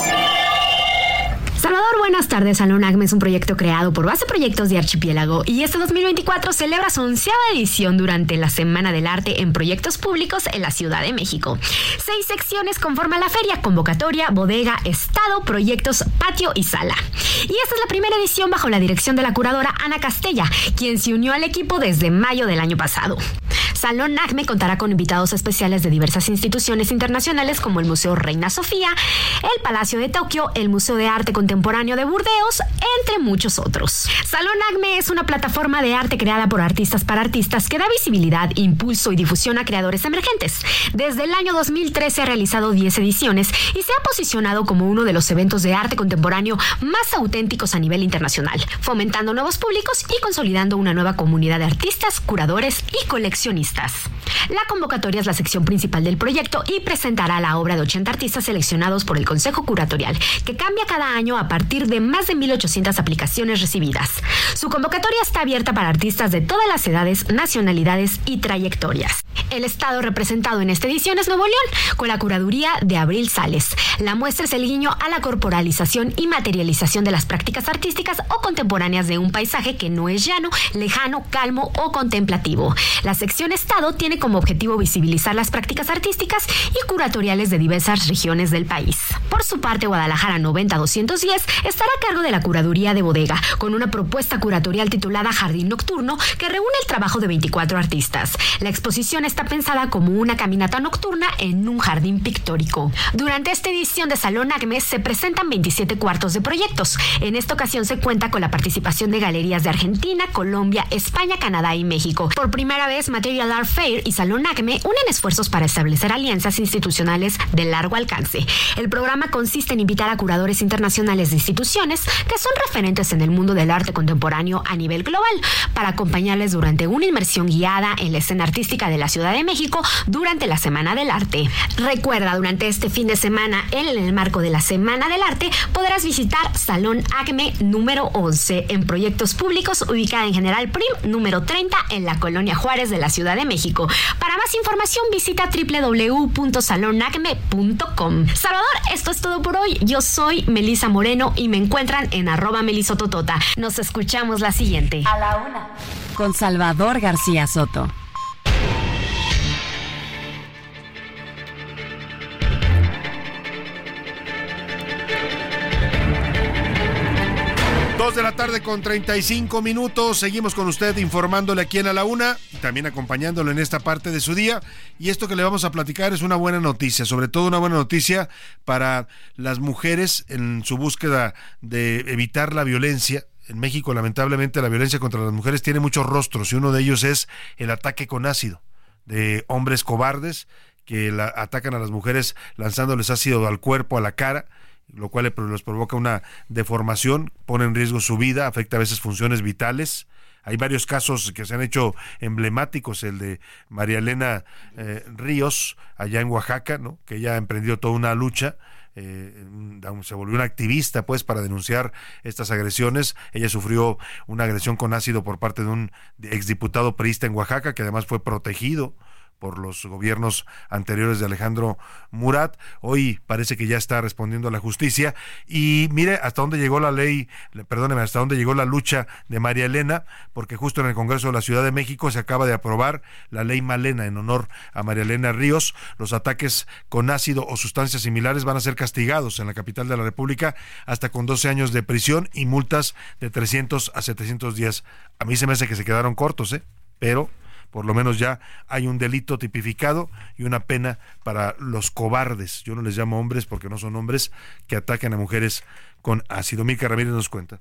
S23: Salvador, buenas tardes. Salón ACME es un proyecto creado por Base Proyectos de Archipiélago y este 2024 celebra su onceava edición durante la Semana del Arte en Proyectos Públicos en la Ciudad de México. Seis secciones conforman la feria, convocatoria, bodega, estado, proyectos, patio y sala. Y esta es la primera edición bajo la dirección de la curadora Ana Castella, quien se unió al equipo desde mayo del año pasado. Salón ACME contará con invitados especiales de diversas instituciones internacionales como el Museo Reina Sofía, el Palacio de Tokio, el Museo de Arte Contemporáneo de Burdeos, entre muchos otros. Salón ACME es una plataforma de arte creada por artistas para artistas que da visibilidad, impulso y difusión a creadores emergentes. Desde el año 2013 ha realizado 10 ediciones y se ha posicionado como uno de los eventos de arte contemporáneo más auténticos a nivel internacional, fomentando nuevos públicos y consolidando una nueva comunidad de artistas, curadores y coleccionistas. La convocatoria es la sección principal del proyecto y presentará la obra de 80 artistas seleccionados por el Consejo Curatorial, que cambia cada año a partir de más de 1.800 aplicaciones recibidas. Su convocatoria está abierta para artistas de todas las edades, nacionalidades y trayectorias. El estado representado en esta edición es Nuevo León, con la curaduría de Abril Sales. La muestra es el guiño a la corporalización y materialización de las prácticas artísticas o contemporáneas de un paisaje que no es llano, lejano, calmo o contemplativo. La sección Estado tiene como objetivo visibilizar las prácticas artísticas y curatoriales de diversas regiones del país. Por su parte, Guadalajara 90-210 estará a cargo de la curaduría de bodega, con una propuesta curatorial titulada Jardín Nocturno que reúne el trabajo de 24 artistas. La exposición está pensada como una caminata nocturna en un jardín pictórico. Durante esta edición de Salón Acme se presentan 27 cuartos de proyectos. En esta ocasión se cuenta con la participación de galerías de Argentina, Colombia, España, Canadá y México. Por primera vez, Material Art Fair y Salón Acme unen esfuerzos para establecer alianzas institucionales de largo alcance. El programa consiste en invitar a curadores internacionales de instituciones que son referentes en el mundo del arte contemporáneo a nivel global para acompañarles durante una inmersión guiada en la escena artística de la Ciudad de México durante la Semana del Arte. Recuerda, durante este fin de semana, en el marco de la Semana del Arte, podrás visitar Salón Acme número 11 en proyectos públicos ubicada en General Prim número 30 en la Colonia Juárez de la Ciudad de México. Para más información visita www.salonacme.com. Salvador, esto es todo por hoy. Yo soy Melisa Moreno y me encuentran en arroba melisototota. Nos escuchamos la siguiente.
S9: A la una. Con Salvador García Soto.
S6: Con 35 minutos. Seguimos con usted informándole aquí en A la Una y también acompañándolo en esta parte de su día. Y esto que le vamos a platicar es una buena noticia, sobre todo una buena noticia para las mujeres en su búsqueda de evitar la violencia. En México, lamentablemente, la violencia contra las mujeres tiene muchos rostros y uno de ellos es el ataque con ácido de hombres cobardes que la, atacan a las mujeres lanzándoles ácido al cuerpo, a la cara lo cual le- les provoca una deformación, pone en riesgo su vida, afecta a veces funciones vitales. Hay varios casos que se han hecho emblemáticos, el de María Elena eh, Ríos, allá en Oaxaca, ¿no? que ella ha emprendido toda una lucha eh, se volvió una activista pues para denunciar estas agresiones. Ella sufrió una agresión con ácido por parte de un exdiputado priista en Oaxaca que además fue protegido por los gobiernos anteriores de Alejandro Murat. Hoy parece que ya está respondiendo a la justicia. Y mire hasta dónde llegó la ley, perdóneme, hasta dónde llegó la lucha de María Elena, porque justo en el Congreso de la Ciudad de México se acaba de aprobar la ley Malena en honor a María Elena Ríos. Los ataques con ácido o sustancias similares van a ser castigados en la capital de la República hasta con 12 años de prisión y multas de 300 a 700 días. A mí se me hace que se quedaron cortos, ¿eh? Pero por lo menos ya hay un delito tipificado y una pena para los cobardes. Yo no les llamo hombres porque no son hombres que ataquen a mujeres con ácido. Mica Ramírez nos cuenta.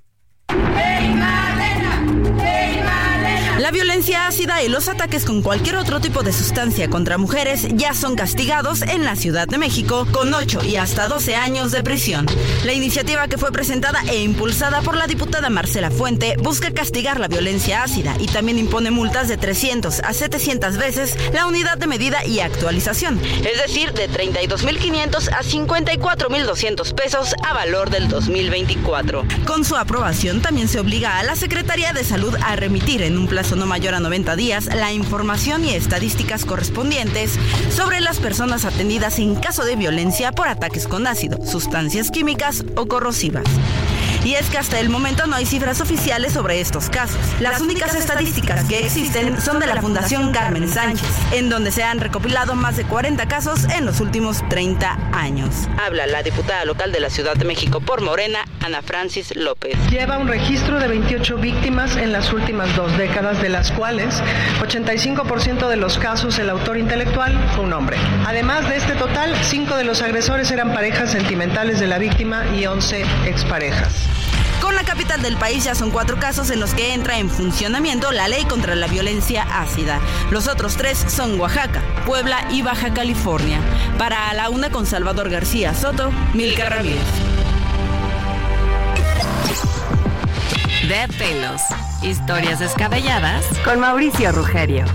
S24: La violencia ácida y los ataques con cualquier otro tipo de sustancia contra mujeres ya son castigados en la Ciudad de México con 8 y hasta 12 años de prisión. La iniciativa que fue presentada e impulsada por la diputada Marcela Fuente busca castigar la violencia ácida y también impone multas de 300 a 700 veces la unidad de medida y actualización, es decir, de 32.500 a 54.200 pesos a valor del 2024. Con su aprobación también se obliga a la Secretaría de Salud a remitir en un plazo no mayor a 90 días la información y estadísticas correspondientes sobre las personas atendidas en caso de violencia por ataques con ácido, sustancias químicas o corrosivas. Y es que hasta el momento no hay cifras oficiales sobre estos casos. Las únicas estadísticas que existen son de la Fundación Carmen Sánchez, en donde se han recopilado más de 40 casos en los últimos 30 años. Habla la diputada local de la Ciudad de México por Morena, Ana Francis López.
S25: Lleva un registro de 28 víctimas en las últimas dos décadas, de las cuales 85% de los casos el autor intelectual fue un hombre. Además de este total, 5 de los agresores eran parejas sentimentales de la víctima y 11 exparejas.
S24: Con la capital del país ya son cuatro casos en los que entra en funcionamiento la ley contra la violencia ácida. Los otros tres son Oaxaca, Puebla y Baja California. Para la una con Salvador García Soto, Milka Ramírez.
S9: De pelos. Historias descabelladas con Mauricio Rugerio.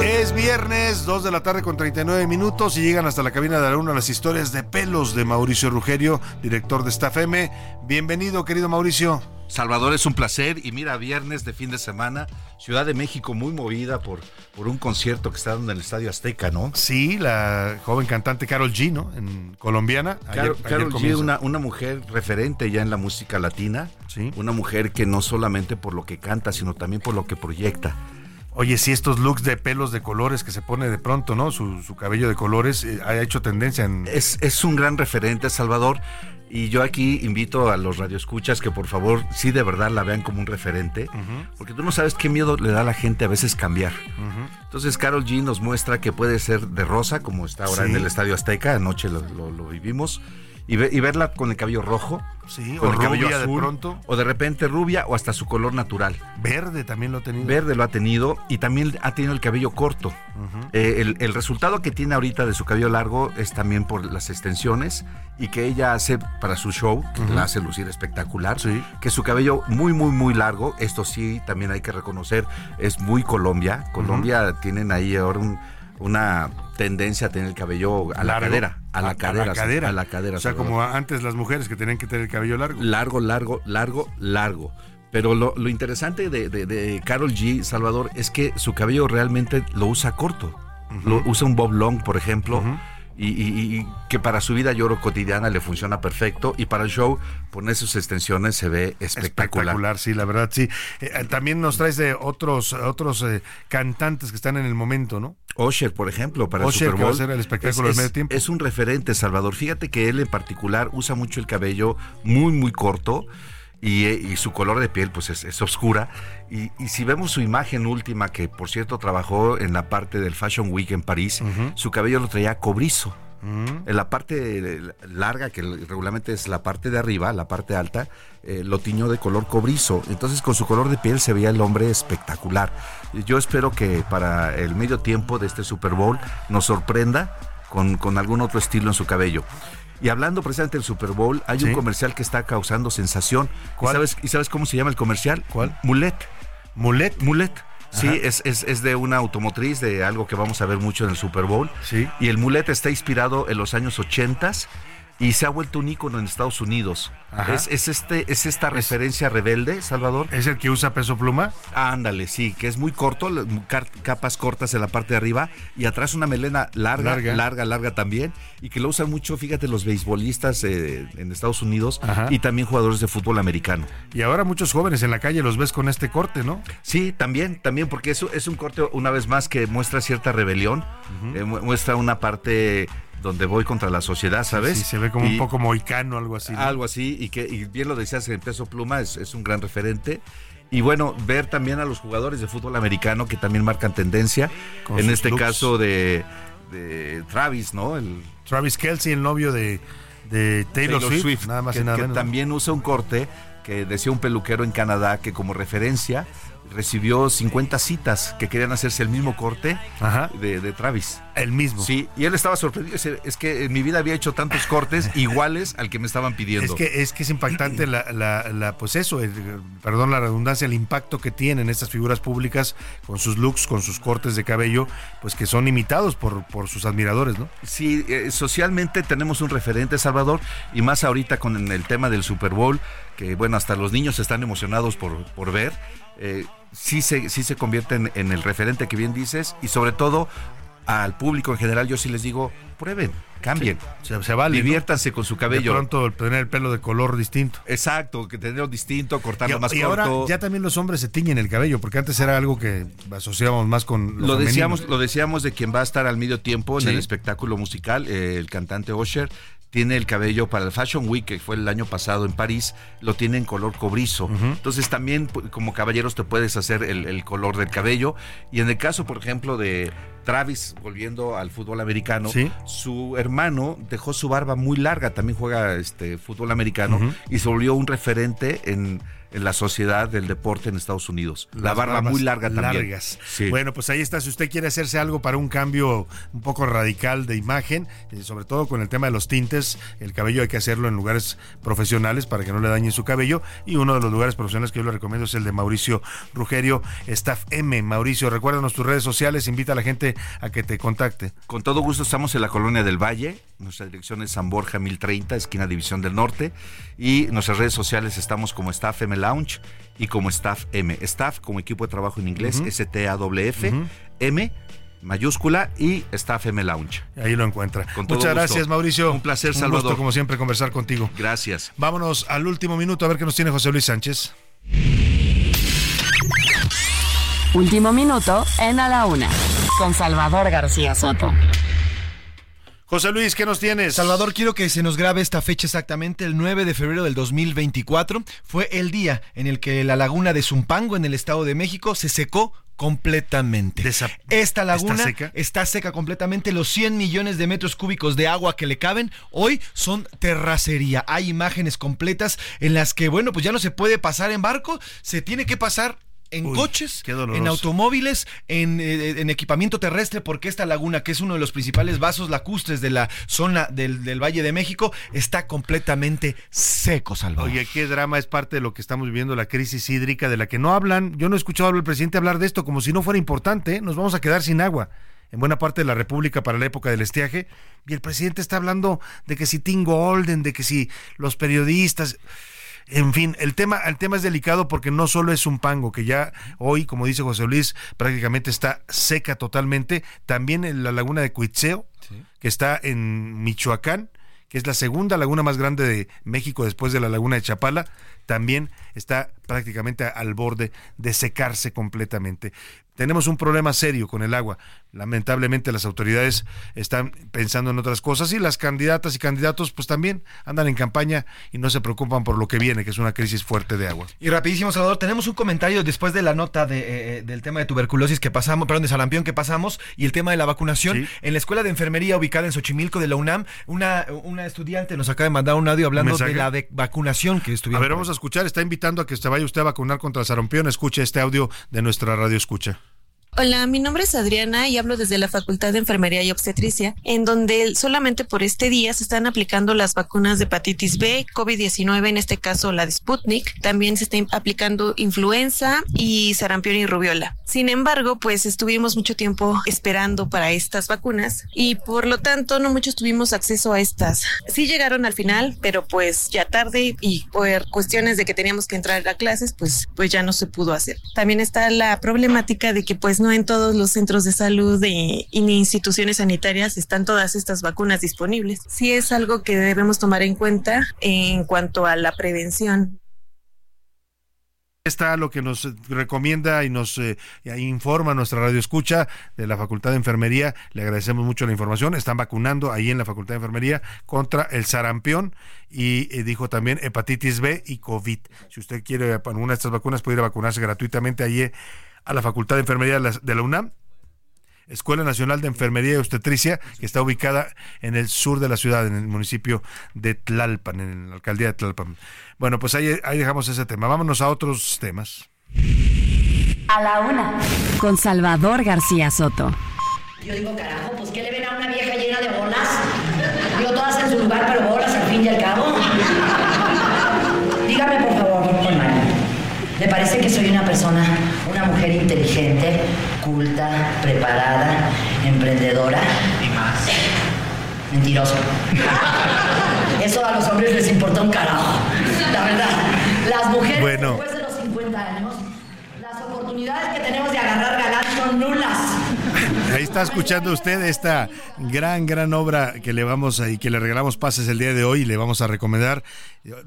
S6: Es viernes, 2 de la tarde con 39 minutos y llegan hasta la cabina de la luna las historias de pelos de Mauricio Rugerio, director de Staff M. Bienvenido, querido Mauricio.
S26: Salvador, es un placer. Y mira, viernes de fin de semana, Ciudad de México muy movida por, por un concierto que está dando en el Estadio Azteca, ¿no?
S6: Sí, la joven cantante Carol G, ¿no? En colombiana.
S26: Carol, G, una, una mujer referente ya en la música latina. Sí. Una mujer que no solamente por lo que canta, sino también por lo que proyecta.
S6: Oye, sí, estos looks de pelos de colores que se pone de pronto, ¿no? Su, cabello de colores eh, ha hecho tendencia en...
S26: Es, es un gran referente, Salvador. Y yo aquí invito a los radioescuchas que por favor, sí de verdad la vean como un referente, porque tú no sabes qué miedo le da a la gente a veces cambiar. Entonces Carol G nos muestra que puede ser de rosa, como está ahora en el Estadio Azteca, anoche lo, lo vivimos y, verla con el cabello rojo,
S6: sí,
S26: con
S6: o
S26: el cabello
S6: rubia
S26: azul,
S6: de pronto.
S26: o de repente rubia o hasta su color natural.
S6: Verde también lo ha tenido.
S26: Verde lo ha tenido y también ha tenido el cabello corto. Eh, el, resultado que tiene ahorita de su cabello largo es también por las extensiones y que ella hace para su show, que la hace lucir espectacular.
S6: Sí.
S26: Que su cabello muy, muy, muy largo, esto sí también hay que reconocer, es muy Colombia. Colombia tienen ahí ahora una tendencia a tener el cabello a la cadera. A la, cadera,
S6: a
S26: la cadera.
S6: O sea, como antes las mujeres que tenían que tener el cabello largo.
S26: Largo, largo, largo, largo. Pero lo, interesante de, de, Carol G, Salvador, es que su cabello realmente lo usa corto. lo, usa un bob long, por ejemplo. Y, que para su vida lloro cotidiana le funciona perfecto y para el show poner sus extensiones se ve espectacular.
S6: Espectacular, sí, la verdad, sí. Eh, eh, también nos traes de otros otros eh, cantantes que están en el momento, ¿no?
S26: Osher, por ejemplo, para
S6: el
S26: Super
S6: Bowl. el espectáculo
S26: es,
S6: medio tiempo.
S26: Es un referente, Salvador. Fíjate que él en particular usa mucho el cabello muy, muy corto. Y, su color de piel pues es, oscura. Y, si vemos su imagen última, que por cierto trabajó en la parte del Fashion Week en París, su cabello lo traía cobrizo. En la parte larga, que regularmente es la parte de arriba, la parte alta, eh, lo tiñó de color cobrizo. Entonces con su color de piel se veía el hombre espectacular. Yo espero que para el medio tiempo de este Super Bowl nos sorprenda con, con algún otro estilo en su cabello. Y hablando precisamente del Super Bowl, hay un comercial que está causando sensación. ¿Cuál? ¿Y sabes, ¿Y sabes cómo se llama el comercial?
S6: ¿Cuál?
S26: Mulet.
S6: ¿Mulet?
S26: Mulet. Sí, es, es, es, de una automotriz, de algo que vamos a ver mucho en el Super Bowl. Sí. Y el mulete está inspirado en los años 80 y se ha vuelto un ícono en Estados Unidos. Es, es, este, es esta referencia rebelde, Salvador.
S6: ¿Es el que usa peso pluma?
S26: Ándale, sí, que es muy corto, capas cortas en la parte de arriba y atrás una melena larga, larga, larga, también, y que lo usan mucho, fíjate, los beisbolistas eh, en Estados Unidos y también jugadores de fútbol americano.
S6: Y ahora muchos jóvenes en la calle los ves con este corte, ¿no?
S26: Sí, también, también, porque eso es un corte, una vez más, que muestra cierta rebelión, eh, muestra una parte donde voy contra la sociedad, ¿sabes?
S6: Sí, se ve como un poco moicano, algo así.
S26: Algo así, y que y bien lo decías, el peso pluma es, es un gran referente. Y bueno, ver también a los jugadores de fútbol americano que también marcan tendencia. en este caso de, de, Travis, ¿no? El,
S6: Travis Kelsey, el novio de, de Taylor, Swift,
S26: nada más que, y nada que también usa un corte que decía un peluquero en Canadá que como referencia recibió 50 citas que querían hacerse el mismo corte De, Travis.
S6: El mismo.
S26: Sí, y él estaba sorprendido. Es que en mi vida había hecho tantos cortes iguales al que me estaban pidiendo.
S6: Es que es, que es impactante la, la, pues eso, perdón la redundancia, el impacto que tienen estas figuras públicas con sus looks, con sus cortes de cabello, pues que son imitados por, por sus admiradores, ¿no?
S26: Sí, eh, socialmente tenemos un referente, Salvador, y más ahorita con el tema del Super Bowl, que bueno, hasta los niños están emocionados por, por ver. Eh, sí se, sí se convierten en el referente que bien dices y sobre todo al público en general yo sí les digo, prueben, cambien.
S6: se, vale,
S26: Diviértanse con su cabello.
S6: De pronto tener el pelo de color distinto.
S26: Exacto, que tenerlo distinto, cortarlo más
S6: y
S26: corto.
S6: ahora ya también los hombres se tiñen el cabello, porque antes era algo que asociábamos más con
S26: lo, decíamos Lo decíamos de quien va a estar al medio tiempo en el espectáculo musical, eh, el cantante Osher, tiene el cabello para el Fashion Week, que fue el año pasado en París, lo tiene en color cobrizo. Entonces también como caballeros te puedes hacer el, color del cabello. Y en el caso, por ejemplo, de Travis, volviendo al fútbol americano, su hermano dejó su barba muy larga, también juega este fútbol americano, y se volvió un referente en en la sociedad del deporte en Estados Unidos. la barba muy larga también.
S6: Largas. Bueno, pues ahí está. Si usted quiere hacerse algo para un cambio un poco radical de imagen, eh, sobre todo con el tema de los tintes, el cabello hay que hacerlo en lugares profesionales para que no le dañen su cabello. Y uno de los lugares profesionales que yo le recomiendo es el de Mauricio Rugerio, Staff M. Mauricio, recuérdanos tus redes sociales, invita a la gente a que te contacte.
S26: Con todo gusto estamos en la colonia del Valle. Nuestra dirección es San Borja 1030, esquina División del Norte. Y nuestras redes sociales estamos como Staff M Lounge y como Staff M. Staff como equipo de trabajo en inglés, S-T-A-W-F, M mayúscula y Staff M Lounge.
S6: Ahí lo encuentra. Muchas gracias, Mauricio.
S26: Un placer, Salvador. Un
S6: gusto, como siempre, conversar contigo.
S26: Gracias.
S6: Vámonos al último minuto a ver qué nos tiene José Luis Sánchez.
S9: Último minuto en A la Una, con Salvador García Soto.
S6: José Luis, ¿qué nos tienes?
S7: Salvador, quiero que se nos grabe esta fecha exactamente. El 9 de febrero del 2024 fue el día en el que la laguna de Zumpango en el Estado de México se secó completamente. Esta laguna ¿Está seca? completamente. Los 100 millones de metros cúbicos de agua que le caben hoy son terracería. Hay imágenes completas en las que, bueno, pues ya no se puede pasar en barco, se tiene que pasar en coches, en automóviles, en, eh, en, equipamiento terrestre, porque esta laguna, que es uno de los principales vasos lacustres de la zona del, Valle de México, está completamente seco, Salvador.
S6: Oye, qué drama es parte de lo que estamos viviendo, la crisis hídrica, de la que no hablan. Yo no he escuchado al presidente hablar de esto como si no fuera importante. ¿eh? Nos vamos a quedar sin agua en buena parte de la República para la época del estiaje. Y el presidente está hablando de que si Tingo Golden, de que si los periodistas. En fin, el tema, el tema es delicado porque no solo es un pango, que ya hoy, como dice José Luis, prácticamente está seca totalmente, también en la laguna de Cuitzeo, que está en Michoacán, que es la segunda laguna más grande de México después de la laguna de Chapala, también está prácticamente al borde de secarse completamente. Tenemos un problema serio con el agua. Lamentablemente las autoridades están pensando en otras cosas y las candidatas y candidatos pues también andan en campaña y no se preocupan por lo que viene, que es una crisis fuerte de agua.
S7: Y rapidísimo, Salvador, tenemos un comentario después de la nota de, eh, eh, del tema de tuberculosis que pasamos, perdón, de sarampión que pasamos y el tema de la vacunación. En la escuela de enfermería ubicada en Xochimilco de la UNAM, una, una estudiante nos acaba de mandar un audio hablando de la vacunación que estuvieron.
S6: A ver, vamos a escuchar, está invitando a que se vaya usted a vacunar contra el sarampión. Escuche este audio de nuestra radio escucha.
S27: Hola, mi nombre es Adriana y hablo desde la Facultad de Enfermería y Obstetricia, en donde solamente por este día se están aplicando las vacunas de hepatitis B, COVID-19, en este caso la de Sputnik. También se está aplicando influenza y sarampión y rubiola. Sin embargo, pues estuvimos mucho tiempo esperando para estas vacunas y por lo tanto no muchos tuvimos acceso a estas. Sí llegaron al final, pero pues ya tarde y por cuestiones de que teníamos que entrar a clases, pues, pues ya no se pudo hacer. También está la problemática de que pues no en todos los centros de salud y, ni instituciones sanitarias están todas estas vacunas disponibles. Sí es algo que debemos tomar en cuenta en cuanto a la prevención
S6: está lo que nos recomienda y nos eh, informa nuestra radio escucha de la Facultad de Enfermería. Le agradecemos mucho la información. Están vacunando ahí en la Facultad de Enfermería contra el sarampión y eh, dijo también hepatitis B y COVID. Si usted quiere una de estas vacunas, puede ir a vacunarse gratuitamente ahí eh, a la Facultad de Enfermería de la UNAM Escuela Nacional de Enfermería y Obstetricia, que está ubicada en el sur de la ciudad, en el municipio de Tlalpan, en la alcaldía de Tlalpan. Bueno, pues ahí, ahí dejamos ese tema. Vámonos a otros temas.
S28: A la una, con Salvador García Soto.
S29: Yo digo, carajo, pues ¿qué le ven a una vieja llena de bolas? Yo todas en su lugar, pero bolas al fin y al cabo. Dígame, por favor, Juan ¿Le parece que soy una persona, una mujer inteligente, culta, preparada, emprendedora?
S30: Y más.
S29: Mentiroso. Eso a los hombres les importa un carajo. La verdad. Las mujeres después de los 50 años, las oportunidades que tenemos de agarrar galán son nulas.
S6: Ahí está escuchando usted esta gran, gran obra que le vamos a, y que le regalamos pases el día de hoy y le vamos a recomendar.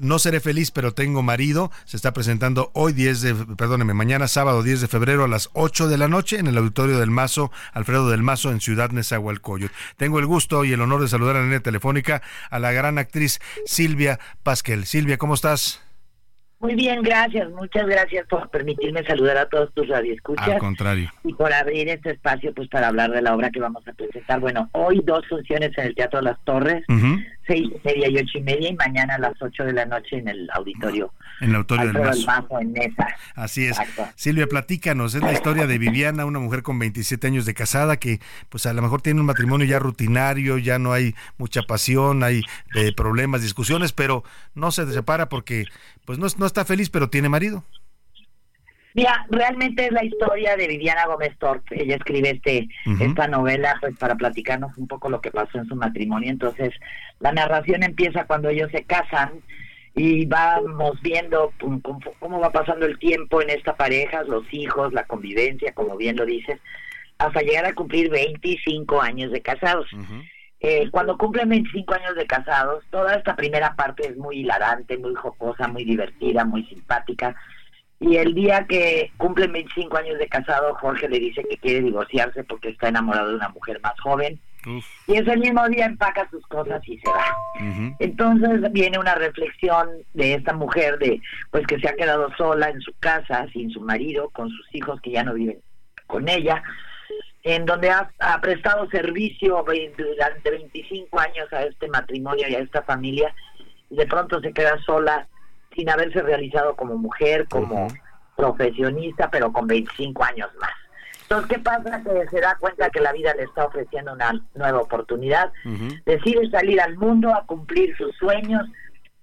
S6: No seré feliz, pero tengo marido. Se está presentando hoy 10 de, perdóneme, mañana sábado 10 de febrero a las 8 de la noche en el auditorio del Mazo, Alfredo del Mazo, en Ciudad Nezahualcóyotl. Tengo el gusto y el honor de saludar en la línea telefónica a la gran actriz Silvia Pasquel. Silvia, ¿cómo estás?
S31: Muy bien, gracias. Muchas gracias por permitirme saludar a todos tus radioescuchas.
S6: Al contrario.
S31: Y por abrir este espacio pues para hablar de la obra que vamos a presentar. Bueno, hoy dos funciones en el Teatro Las Torres, seis y media y ocho y media, y mañana a las ocho de la noche en el auditorio.
S6: En el auditorio del
S31: Mazo. en Mesa.
S6: Así es. Silvia, platícanos, es la historia de Viviana, una mujer con 27 años de casada que pues a lo mejor tiene un matrimonio ya rutinario, ya no hay mucha pasión, hay eh, problemas, discusiones, pero no se separa porque pues no, no está feliz, pero tiene marido.
S31: Mira, realmente es la historia de Viviana Gómez Torp. Ella escribe este esta novela pues para platicarnos un poco lo que pasó en su matrimonio. Entonces, la narración empieza cuando ellos se casan y vamos viendo cómo va pasando el tiempo en esta pareja, los hijos, la convivencia, como bien lo dices, hasta llegar a cumplir 25 años de casados. Eh, cuando cumplen 25 años de casados, toda esta primera parte es muy hilarante, muy jocosa, muy divertida, muy simpática. Y el día que cumplen 25 años de casado, Jorge le dice que quiere divorciarse porque está enamorado de una mujer más joven. Y ese mismo día empaca sus cosas y se va. Entonces viene una reflexión de esta mujer de pues que se ha quedado sola en su casa, sin su marido, con sus hijos que ya no viven con ella en donde ha, prestado servicio durante 25 años a este matrimonio y a esta familia, y de pronto se queda sola sin haberse realizado como mujer, como profesionista, pero con 25 años más. Entonces, ¿qué pasa? Que se da cuenta que la vida le está ofreciendo una nueva oportunidad, decide salir al mundo a cumplir sus sueños,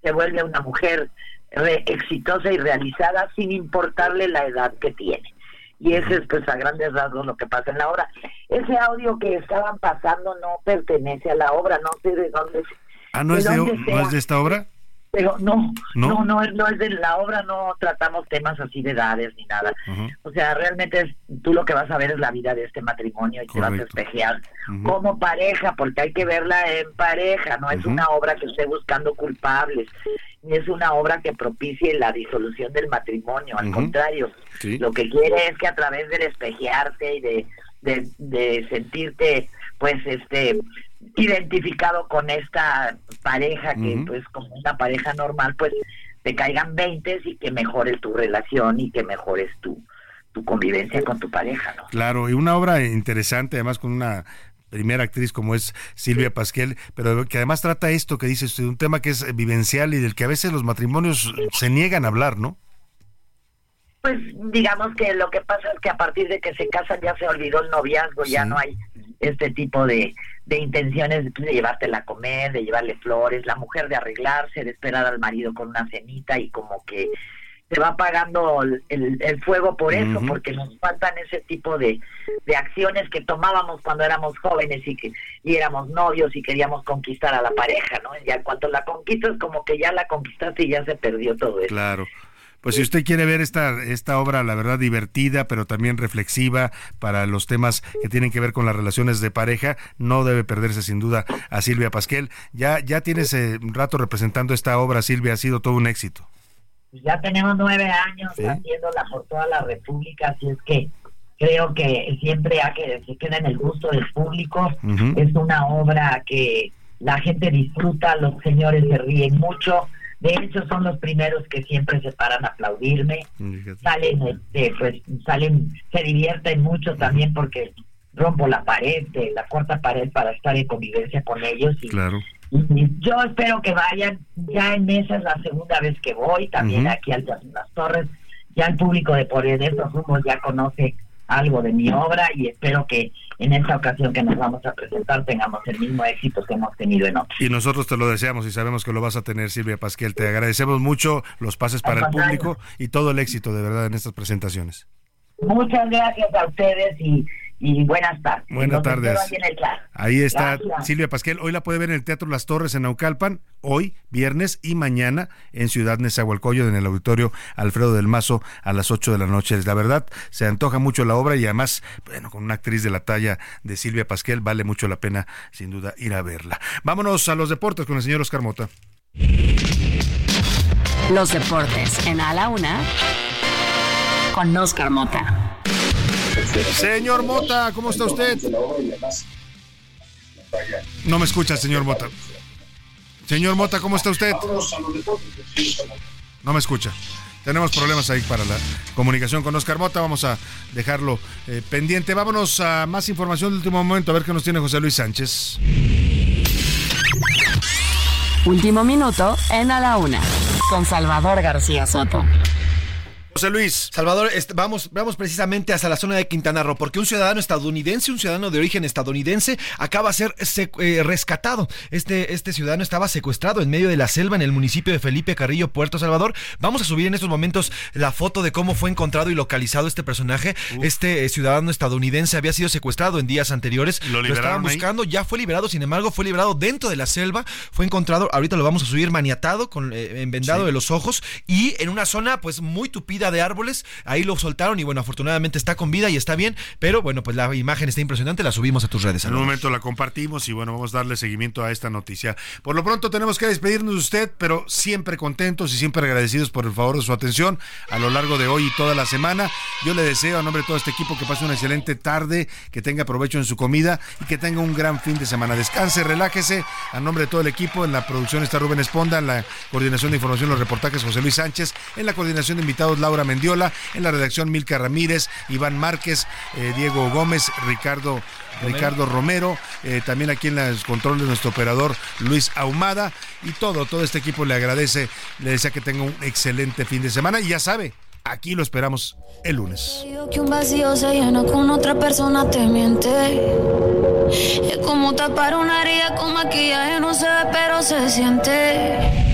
S31: se vuelve una mujer exitosa y realizada sin importarle la edad que tiene y ese es pues a grandes rasgos lo que pasa en la obra. Ese audio que estaban pasando no pertenece a la obra, no sé de dónde.
S6: Ah, ¿no, es, de, ¿no es de esta obra?
S31: Pero no, no, no, no, es de la obra, no tratamos temas así de edades ni nada. O sea, realmente es, tú lo que vas a ver es la vida de este matrimonio y te vas a espejear como pareja, porque hay que verla en pareja, no es una obra que esté buscando culpables, ni es una obra que propicie la disolución del matrimonio, al contrario, lo que quiere es que a través del espejearte y de, de, de sentirte pues este identificado con esta pareja que pues como una pareja normal pues te caigan 20 y que mejores tu relación y que mejores tu tu convivencia con tu pareja, ¿no?
S6: Claro, y una obra interesante además con una primera actriz como es Silvia Pasquel, pero que además trata esto que dices, un tema que es vivencial y del que a veces los matrimonios se niegan a hablar, ¿no?
S31: Pues digamos que lo que pasa es que a partir de que se casan ya se olvidó el noviazgo, ya no hay este tipo de, de intenciones de llevártela a comer, de llevarle flores, la mujer de arreglarse, de esperar al marido con una cenita y como que se va apagando el, el, fuego por eso, porque nos faltan ese tipo de, de acciones que tomábamos cuando éramos jóvenes y que y éramos novios y queríamos conquistar a la pareja, ¿no? Ya cuando la conquistas como que ya la conquistaste y ya se perdió todo eso.
S6: Claro. Pues si usted quiere ver esta, esta obra, la verdad, divertida, pero también reflexiva para los temas que tienen que ver con las relaciones de pareja, no debe perderse sin duda a Silvia Pasquel. Ya, ya tienes un rato representando esta obra, Silvia, ha sido todo un éxito.
S31: Ya tenemos nueve años haciéndola por toda la República, así es que creo que siempre hay que se queda en el gusto del público. Es una obra que la gente disfruta, los señores se ríen mucho de hecho, son los primeros que siempre se paran a aplaudirme. Salen, este, pues, salen, se divierten mucho también porque rompo la pared, la cuarta pared para estar en convivencia con ellos. Y,
S6: claro.
S31: yo espero que vayan. Ya en esa es la segunda vez que voy, también aquí al Las Torres. Ya el público de Por estos rumos ya conoce algo de mi obra y espero que en esta ocasión que nos vamos a presentar tengamos el mismo éxito que hemos tenido en otros.
S6: Y nosotros te lo deseamos y sabemos que lo vas a tener, Silvia Pasquel. Te agradecemos mucho los pases para el público y todo el éxito de verdad en estas presentaciones.
S31: Muchas gracias a ustedes y y buenas tardes.
S6: Buenas tardes. Ahí está Silvia Pasquel. Hoy la puede ver en el Teatro Las Torres en Naucalpan, hoy, viernes y mañana en Ciudad Nezahualcóyotl, en el auditorio Alfredo del Mazo a las 8 de la noche. La verdad, se antoja mucho la obra y además, bueno, con una actriz de la talla de Silvia Pasquel, vale mucho la pena, sin duda, ir a verla. Vámonos a los deportes con el señor Oscar Mota.
S9: Los deportes en A la Una con Oscar Mota.
S6: Señor Mota, ¿cómo está usted? No me escucha, señor Mota. Señor Mota, ¿cómo está usted? No me escucha. Tenemos problemas ahí para la comunicación con Oscar Mota. Vamos a dejarlo eh, pendiente. Vámonos a más información del último momento, a ver qué nos tiene José Luis Sánchez.
S9: Último minuto en A la Una, con Salvador García Soto.
S6: José Luis.
S7: Salvador, vamos, vamos precisamente hasta la zona de Quintana Roo, porque un ciudadano estadounidense, un ciudadano de origen estadounidense, acaba de ser eh, rescatado. Este, este ciudadano estaba secuestrado en medio de la selva en el municipio de Felipe Carrillo, Puerto Salvador. Vamos a subir en estos momentos la foto de cómo fue encontrado y localizado este personaje. Este eh, ciudadano estadounidense había sido secuestrado en días anteriores. Lo, estaban buscando, ya fue liberado, sin embargo, fue liberado dentro de la selva. Fue encontrado, ahorita lo vamos a subir maniatado, con eh, envendado de los ojos y en una zona pues muy tupida de árboles. Ahí lo soltaron y bueno, afortunadamente está con vida y está bien. Pero bueno, pues la imagen está impresionante, la subimos a tus redes.
S6: En un momento la compartimos y bueno, vamos a darle seguimiento a esta noticia. Por lo pronto tenemos que despedirnos de usted, pero siempre contentos y siempre agradecidos por el favor de su atención a lo largo de hoy y toda la semana. Yo le deseo a nombre de todo este equipo que pase una excelente tarde, que tenga provecho en su comida y que tenga un gran fin de semana. Descanse, relájese. A nombre de todo el equipo, en la producción está Rubén Esponda, en la coordinación de información, los reportajes José Luis Sánchez, en la coordinación de invitados Laura Laura Mendiola, en la redacción Milka Ramírez, Iván Márquez, eh, Diego Gómez, Ricardo Ricardo Romero, eh, también aquí en el control de nuestro operador Luis Ahumada y todo, todo este equipo le agradece, le desea que tenga un excelente fin de semana y ya sabe, aquí lo esperamos el lunes.
S32: Que un vacío se llena con otra persona te miente. Es como tapar una herida con maquillaje, no se ve, pero se siente.